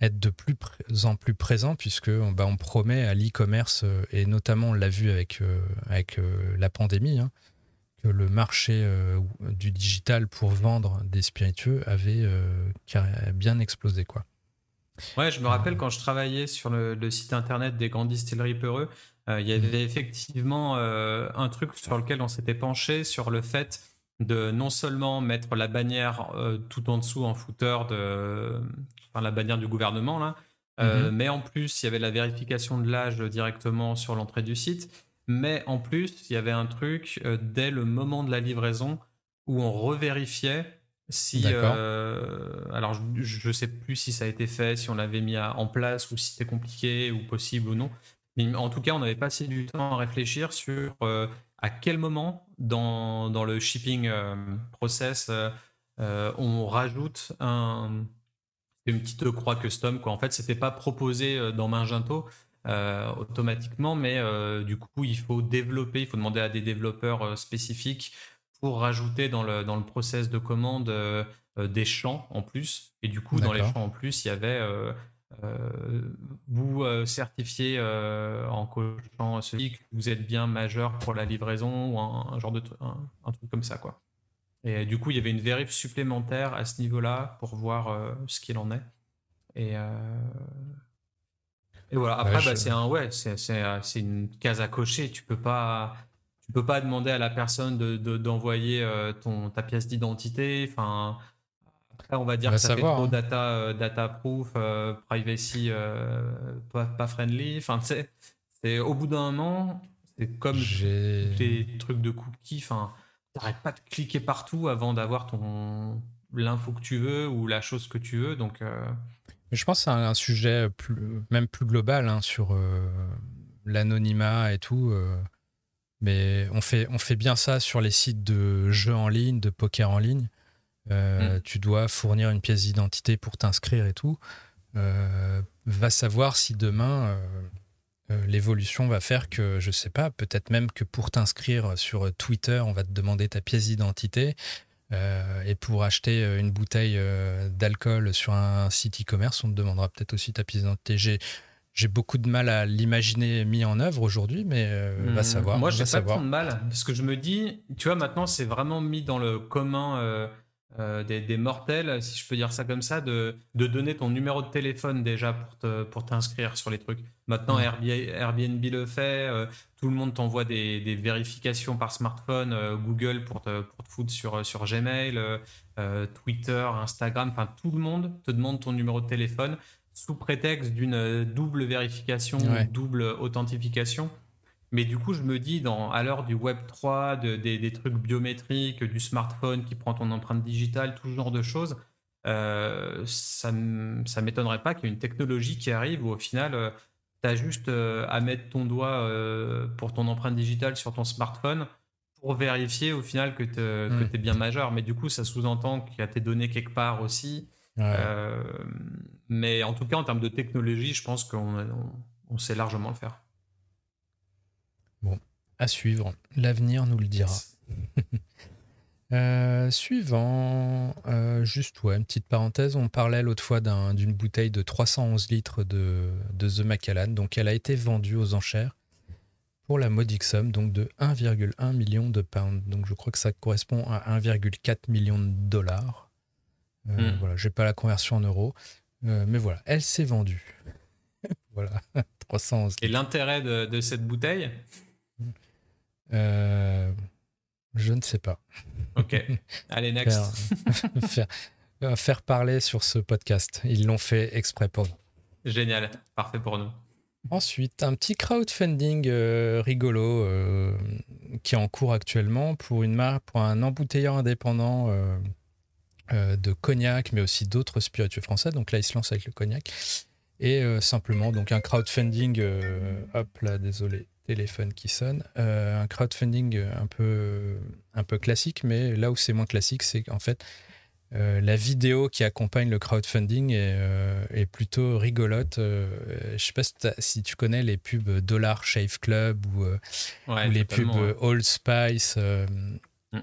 être de plus en plus présent puisque bah, on promet à l'e-commerce euh, et notamment on l'a vu avec, euh, avec euh, la pandémie hein, que le marché du digital pour vendre des spiritueux avait bien explosé quoi. Ouais, je me rappelle quand je travaillais sur le, site internet des grandes distilleries Peureux, il y avait effectivement un truc sur lequel on s'était penché sur le fait de non seulement mettre la bannière tout en dessous en footer de la bannière du gouvernement là. Euh, mhm. mais en plus, il y avait la vérification de l'âge directement sur l'entrée du site. Mais en plus, il y avait un truc euh, dès le moment de la livraison où on revérifiait si. Euh, alors, je ne sais plus si ça a été fait, si on l'avait mis en place ou si c'était compliqué ou possible ou non. Mais en tout cas, on avait passé du temps à réfléchir sur à quel moment dans, dans le shipping process on rajoute un une petite croix custom. Quoi. En fait, c'était pas proposé euh, dans Magento euh, automatiquement, mais euh, du coup, il faut développer, il faut demander à des développeurs spécifiques pour rajouter dans le, dans le process de commande des champs en plus. Et du coup, dans les champs en plus, il y avait vous certifiez en cochant celui que vous êtes bien majeur pour la livraison ou un, genre de un, truc comme ça quoi. Et du coup, il y avait une vérif supplémentaire à ce niveau-là pour voir euh, ce qu'il en est. Et, euh, et voilà. Après, bah, c'est un ouais, c'est une case à cocher. Tu peux pas, tu peux pas demander à la personne d'envoyer de, euh, ton ta pièce d'identité. Enfin, après, on va dire que ça fait trop hein. data, data proof, privacy pas, pas, friendly. Enfin, c'est au bout d'un moment, c'est comme des trucs de cookies. Enfin t'arrêtes pas de cliquer partout avant d'avoir ton l'info que tu veux ou la chose que tu veux. Donc, euh, je pense que c'est un, sujet plus, même plus global hein, sur euh, l'anonymat et tout. Euh. mais on fait, on fait bien ça sur les sites de jeux en ligne, de poker en ligne. Mm. Tu dois fournir une pièce d'identité pour t'inscrire et tout. va savoir si demain euh, l'évolution va faire que, je sais pas, peut-être même que pour t'inscrire sur Twitter, on va te demander ta pièce d'identité. Euh, et pour acheter euh, une bouteille d'alcool sur un site e-commerce, on te demandera peut-être aussi ta pièce d'identité. J'ai, beaucoup de mal à l'imaginer mis en œuvre aujourd'hui, mais va hmm. savoir. Moi, j'ai pas de mal, parce que je me dis, tu vois, maintenant, c'est vraiment mis dans le commun euh, des, mortels, si je peux dire ça comme ça, de, donner ton numéro de téléphone déjà pour, pour t'inscrire sur les trucs. Maintenant, Airbnb, le fait, euh, tout le monde t'envoie des, vérifications par smartphone, euh, Google pour te, pour te foutre sur, sur Gmail, Twitter, Instagram, enfin tout le monde te demande ton numéro de téléphone sous prétexte d'une double vérification, double authentification. Mais du coup, je me dis, dans, à l'heure du Web 3, de, des, trucs biométriques, du smartphone qui prend ton empreinte digitale, tout ce genre de choses, euh, ça ne m'étonnerait pas qu'il y ait une technologie qui arrive où au final, euh, tu as juste euh, à mettre ton doigt pour ton empreinte digitale sur ton smartphone pour vérifier au final que tu es, hmm. bien majeur. Mais du coup, ça sous-entend qu'il y a tes données quelque part aussi. mais en tout cas, en termes de technologie, je pense qu'on sait largement le faire. À suivre. L'avenir nous le dira. Euh, suivant, euh, juste ouais, une petite parenthèse, on parlait l'autre fois d'une bouteille de 311 litres de, de The Macallan, donc elle a été vendue aux enchères pour la modique somme donc de 1,1 million de pounds. Donc je crois que ça correspond à 1,4 million de dollars. Euh, hmm. Voilà, j'ai pas la conversion en euros, mais voilà, elle s'est vendue. voilà, 311. Et l'intérêt de, de cette bouteille? Euh, Je ne sais pas. Ok. Allez, next. Faire, faire, parler sur ce podcast. Ils l'ont fait exprès pour nous. Génial. Parfait pour nous. Ensuite, un petit crowdfunding rigolo qui est en cours actuellement pour, une marque, pour un embouteilleur indépendant de cognac, mais aussi d'autres spiritueux français. Donc là, il se lance avec le cognac. Et simplement, donc un crowdfunding, hop là, désolé, téléphone qui sonne. Euh, un crowdfunding un peu, un peu classique, mais là où c'est moins classique, c'est qu'en fait, euh, la vidéo qui accompagne le crowdfunding est, euh, est plutôt rigolote. je sais pas si, tu connais les pubs Dollar Shave Club ou, les pubs Old Spice,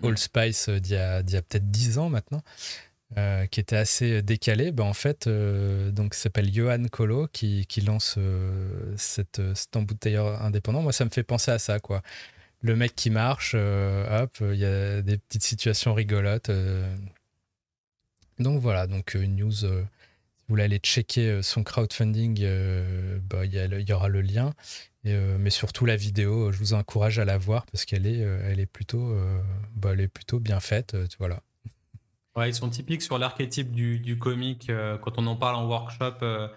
Old Spice d'il y a, a peut-être 10 ans maintenant. Euh, qui était assez décalé, ben en fait, euh, donc s'appelle Johan Colo qui, lance euh, cette, cet embouteilleur indépendant. Moi, ça me fait penser à ça, quoi. Le mec qui marche, hop, il y a des petites situations rigolotes. Donc voilà, donc une news. si vous voulez aller checker son crowdfunding, bah, il y, aura le lien. Mais surtout la vidéo, je vous encourage à la voir parce qu'elle est, elle est plutôt, bah, elle est plutôt bien faite. voilà. Ouais, ils sont typiques sur l'archétype du, du comique. Euh, quand on en parle en workshop euh,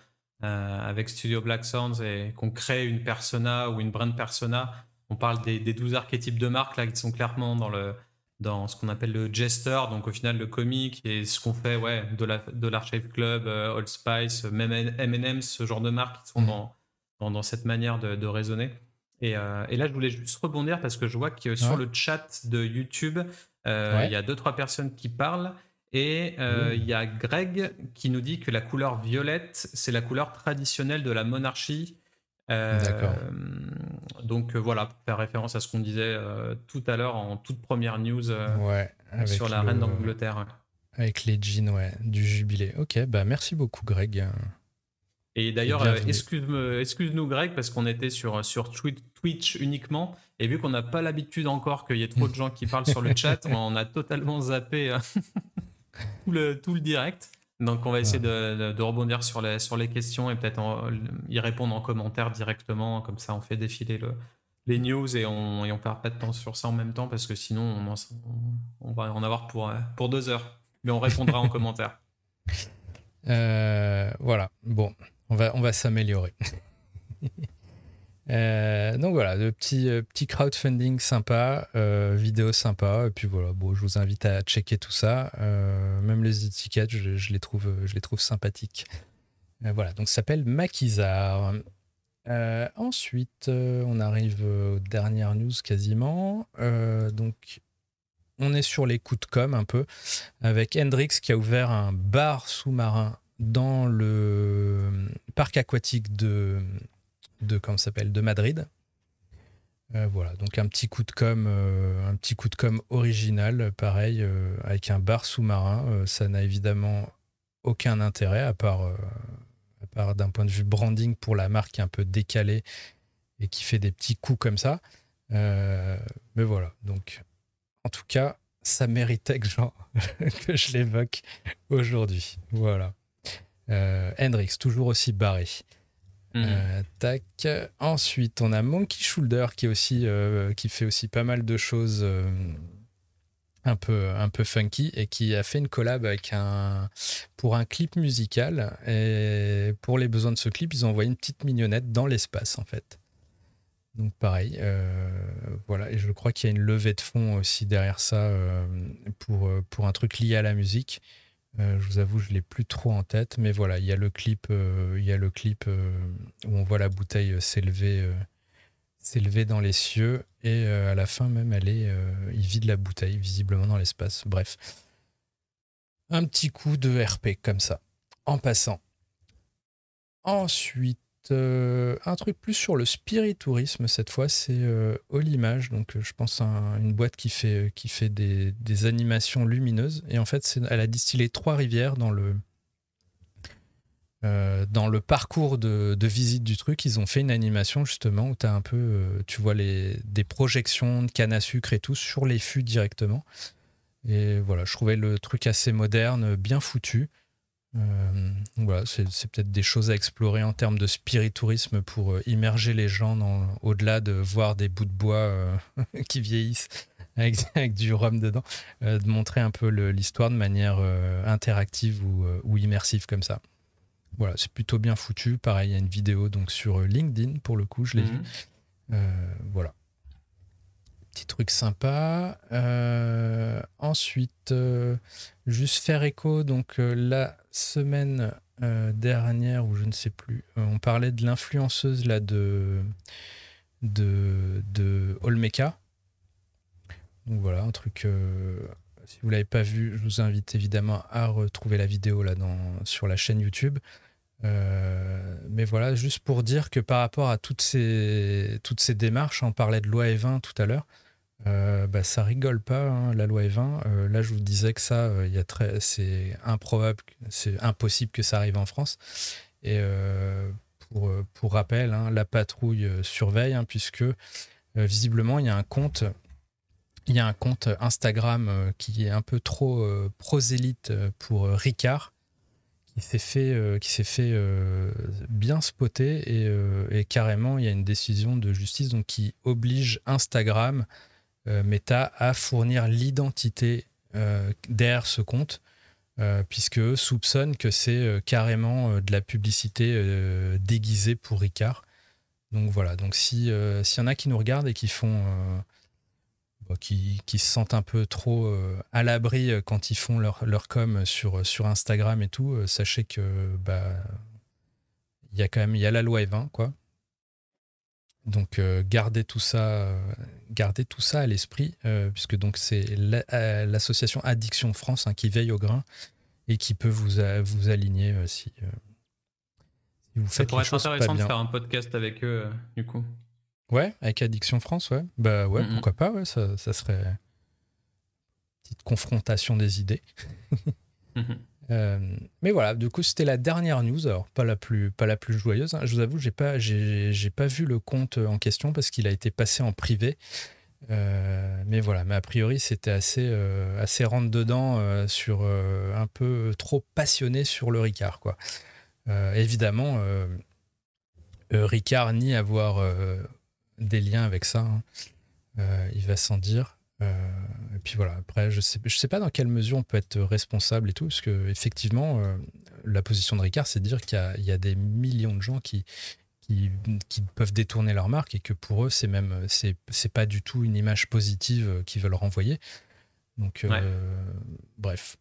euh, avec Studio Black Sounds et qu'on crée une persona ou une brand persona, on parle des, des 12 archétypes de marque là qui sont clairement dans le dans ce qu'on appelle le jester, donc au final le comique et ce qu'on fait, ouais, de la de l'Archive Club, Old Spice, même M&M's, ce genre de marques qui sont mmh. dans, dans, cette manière de, de raisonner. Et, et, là, je voulais juste rebondir parce que je vois que sur le chat de YouTube, il y a deux trois personnes qui parlent et euh, il y a Greg qui nous dit que la couleur violette, c'est la couleur traditionnelle de la monarchie. Euh, D'accord. Donc euh, voilà, pour faire référence à ce qu'on disait tout à l'heure en toute première news sur la reine d'Angleterre. Avec les jeans, ouais, du jubilé. Ok, bah merci beaucoup Greg. Et d'ailleurs, excuse-nous excuse Greg, parce qu'on était sur, sur Twitch uniquement, et vu qu'on n'a pas l'habitude encore qu'il y ait trop de gens qui parlent sur le chat, on a totalement zappé tout le, tout le direct. Donc on va essayer de, de, rebondir sur les, sur les questions et peut-être y répondre en commentaire directement. Comme ça, on fait défiler le, les news et on ne perd pas de temps sur ça en même temps parce que sinon, on, on va en avoir pour, pour deux heures. Mais on répondra en commentaire. Euh, voilà, bon, on va, on va s'améliorer. Euh, donc voilà, de petits, euh, petit crowdfunding sympa, euh, vidéo sympa. Et puis voilà, bon, je vous invite à checker tout ça. même les étiquettes, je, les, trouve, je les trouve sympathiques. voilà, donc ça s'appelle Maquisard. ensuite, on arrive aux dernières news quasiment. donc, on est sur les coups de com un peu, avec Hendrix qui a ouvert un bar sous-marin dans le parc aquatique de de comment s'appelle de Madrid. Euh, voilà, donc un petit coup de com, euh, original, pareil, euh, avec un bar sous-marin. ça n'a évidemment aucun intérêt à part, à part d'un point de vue branding pour la marque un peu décalée et qui fait des petits coups comme ça. mais voilà, donc en tout cas, ça méritait que, que je l'évoque aujourd'hui. Voilà. Hendrix, toujours aussi barré. Mhm. Euh, tac. Ensuite, on a Monkey Shoulder qui, euh, fait aussi pas mal de choses euh, un, peu, un peu funky et qui a fait une collab pour un clip musical. Pour les besoins de ce clip, ils ont envoyé une petite mignonnette dans l'espace en fait. Donc pareil, voilà, et je crois qu'il y a une levée de fonds aussi derrière ça pour un truc lié à la musique. Euh, je vous avoue, je l'ai plus trop en tête, mais voilà, il y a le clip, euh, il y a le clip euh, où on voit la bouteille s'élever, s'élever dans les cieux, et à la fin même, elle est, il vide la bouteille visiblement dans l'espace. Bref, un petit coup de RP comme ça, en passant. Ensuite, euh, un truc plus sur le spiritourisme cette fois, c'est euh, Olimage. Donc, euh, je pense à une boîte qui fait, fait des, animations lumineuses. Et en fait, elle a distillé trois rivières dans le, dans le parcours de, visite du truc. Ils ont fait une animation justement où tu as un peu, tu vois les, des projections de canne à sucre et tout sur les fûts directement. Et voilà, je trouvais le truc assez moderne, bien foutu. Euh, voilà, c'est peut-être des choses à explorer en termes de spiritourisme pour euh, immerger les gens au-delà de voir des bouts de bois euh, qui vieillissent avec, du rhum dedans, de montrer un peu l'histoire de manière interactive ou, ou, immersive comme ça. Voilà, c'est plutôt bien foutu. Pareil, il y a une vidéo donc sur LinkedIn pour le coup, je l'ai. Mhm. voilà petit truc sympa. Euh, ensuite, euh, juste faire écho. Donc, euh, la semaine dernière, ou je ne sais plus, on parlait de l'influenceuse là de, de, de Olmeca. Donc, voilà, un truc. si vous ne l'avez pas vu, je vous invite évidemment à retrouver la vidéo là dans, sur la chaîne YouTube. mais voilà, juste pour dire que par rapport à toutes ces, toutes ces démarches, on parlait de loi E20 tout à l'heure, euh, bah, ça rigole pas, hein, la loi E20. Euh, là, je vous disais que ça, euh, il très, c'est improbable, c'est impossible que ça arrive en France. Et pour, pour rappel, hein, la patrouille surveille, hein, puisque visiblement, il y a un compte. Il y a un compte Instagram qui est un peu trop prosélyte pour Ricard, qui s'est fait, qui bien spotter et, et, carrément il y a une décision de justice donc qui oblige Instagram Meta à fournir l'identité euh, derrière ce compte, euh, puisque eux soupçonnent que c'est carrément de la publicité déguisée pour Ricard. Donc voilà, donc s'il y en a qui nous regardent et qui font qui, qui, se sentent un peu trop à l'abri quand ils font leur, leur com sur, sur Instagram et tout, sachez que bah il y a quand même il y a la loi E20 quoi. Donc euh, gardez tout ça, euh, gardez tout ça à l'esprit, euh, puisque donc c'est l'association Addiction France hein, qui veille au grain et qui peut vous, vous aligner si, vous faites Ça pourrait être intéressant de faire un podcast avec eux, du coup. Ouais, avec Addiction France, ouais. Bah ouais, pourquoi pas, ouais, ça, ça serait une petite confrontation des idées. Euh, mais voilà, du coup, c'était la dernière news. Alors, pas la plus, pas la plus joyeuse. Hein. Je vous avoue, j'ai pas, j'ai, pas vu le compte en question parce qu'il a été passé en privé. Euh, mais voilà, mais a priori, c'était assez, euh, assez rentre dedans sur un peu trop passionné sur le Ricard, quoi. évidemment, Ricard ni avoir des liens avec ça. Hein. il va sans dire. Euh, et puis voilà, après, je sais, je sais pas dans quelle mesure on peut être responsable et tout, parce que effectivement, euh, la position de Ricard, c'est de dire qu'il y, y, a des millions de gens qui, qui, qui, peuvent détourner leur marque et que pour eux, c'est même, c'est, pas du tout une image positive qu'ils veulent renvoyer. Donc, euh, bref.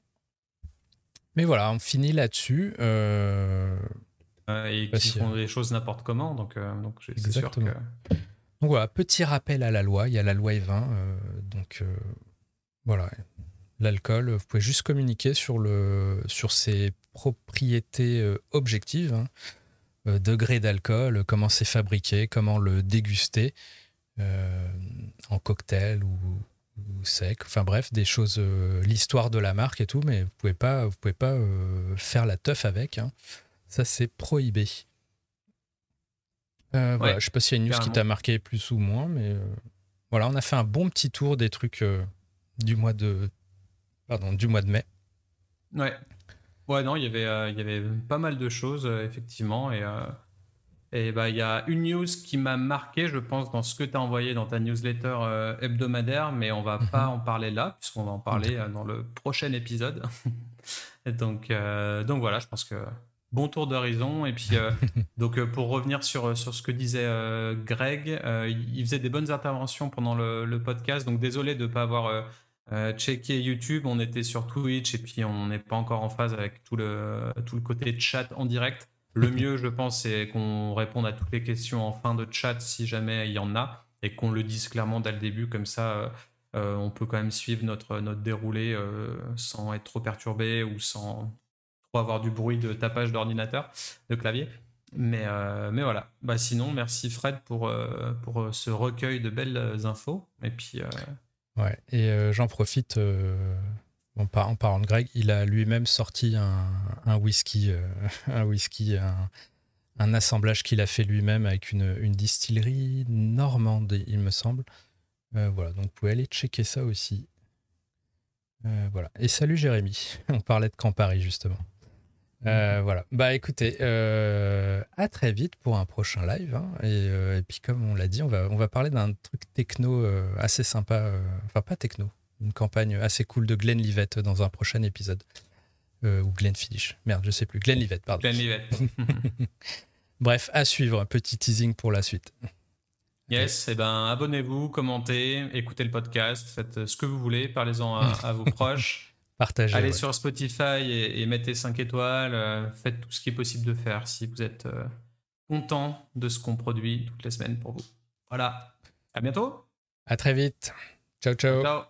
Mais voilà, on finit là-dessus. et qui font des choses n'importe comment, donc, donc c'est sûr que. Donc voilà, petit rappel à la loi. Il y a la loi E20. Euh, donc euh, voilà, l'alcool, vous pouvez juste communiquer sur, ses propriétés euh, objectives. Hein. degré d'alcool, comment c'est fabriqué, comment le déguster en cocktail ou, sec. Enfin bref, des choses, l'histoire de la marque et tout, mais vous pouvez pas, pouvez pas faire la teuf avec. Hein. Ça, c'est prohibé. Euh, voilà, je sais pas s'il y a une news qui t'a marqué plus ou moins, mais euh, voilà, on a fait un bon petit tour des trucs euh, du mois de pardon du mois de mai. Ouais, ouais, non, il y avait il y avait pas mal de choses effectivement et et bah il y a une news qui m'a marqué, je pense, dans ce que tu as envoyé dans ta newsletter hebdomadaire, mais on va mhm. pas en parler là puisqu'on va en parler dans le prochain épisode. donc donc voilà, je pense que bon tour d'horizon. Et puis, euh, donc, euh, pour revenir sur, euh, sur ce que disait Greg, il faisait des bonnes interventions pendant le, podcast. Donc, désolé de ne pas avoir checké YouTube. On était sur Twitch et puis on n'est pas encore en phase avec tout le, tout le côté chat en direct. Le mieux, je pense, c'est qu'on réponde à toutes les questions en fin de chat si jamais il y en a et qu'on le dise clairement dès le début. Comme ça, on peut quand même suivre notre, notre déroulé sans être trop perturbé ou sans avoir du bruit de tapage d'ordinateur, de clavier. Mais, euh, mais voilà. Bah, sinon, merci Fred pour, euh, pour euh, ce recueil de belles infos. Et puis. Ouais, et j'en profite. En, parlant de Greg, il a lui-même sorti un, un whisky, un whisky, un, un assemblage qu'il a fait lui-même avec une, une, distillerie normande, il me semble. voilà, donc vous pouvez aller checker ça aussi. voilà. Et salut Jérémy. On parlait de Campari justement. Euh, voilà. Bah écoutez, euh, à très vite pour un prochain live. Hein. Et, puis comme on l'a dit, on va, on va parler d'un truc techno assez sympa. enfin pas techno, une campagne assez cool de Glenn Livette dans un prochain épisode. ou Glenn Finish. Merde, je sais plus. Glenn Livette, pardon. Glenn Livette. Bref, à suivre. Petit teasing pour la suite. Yes, et eh ben abonnez-vous, commentez, écoutez le podcast, faites ce que vous voulez, parlez-en à, vos proches. Partagez. Allez sur Spotify et, mettez 5 étoiles, euh, faites tout ce qui est possible de faire si vous êtes euh, content de ce qu'on produit toutes les semaines pour vous. Voilà. À bientôt. À très vite. ciao. ciao. ciao.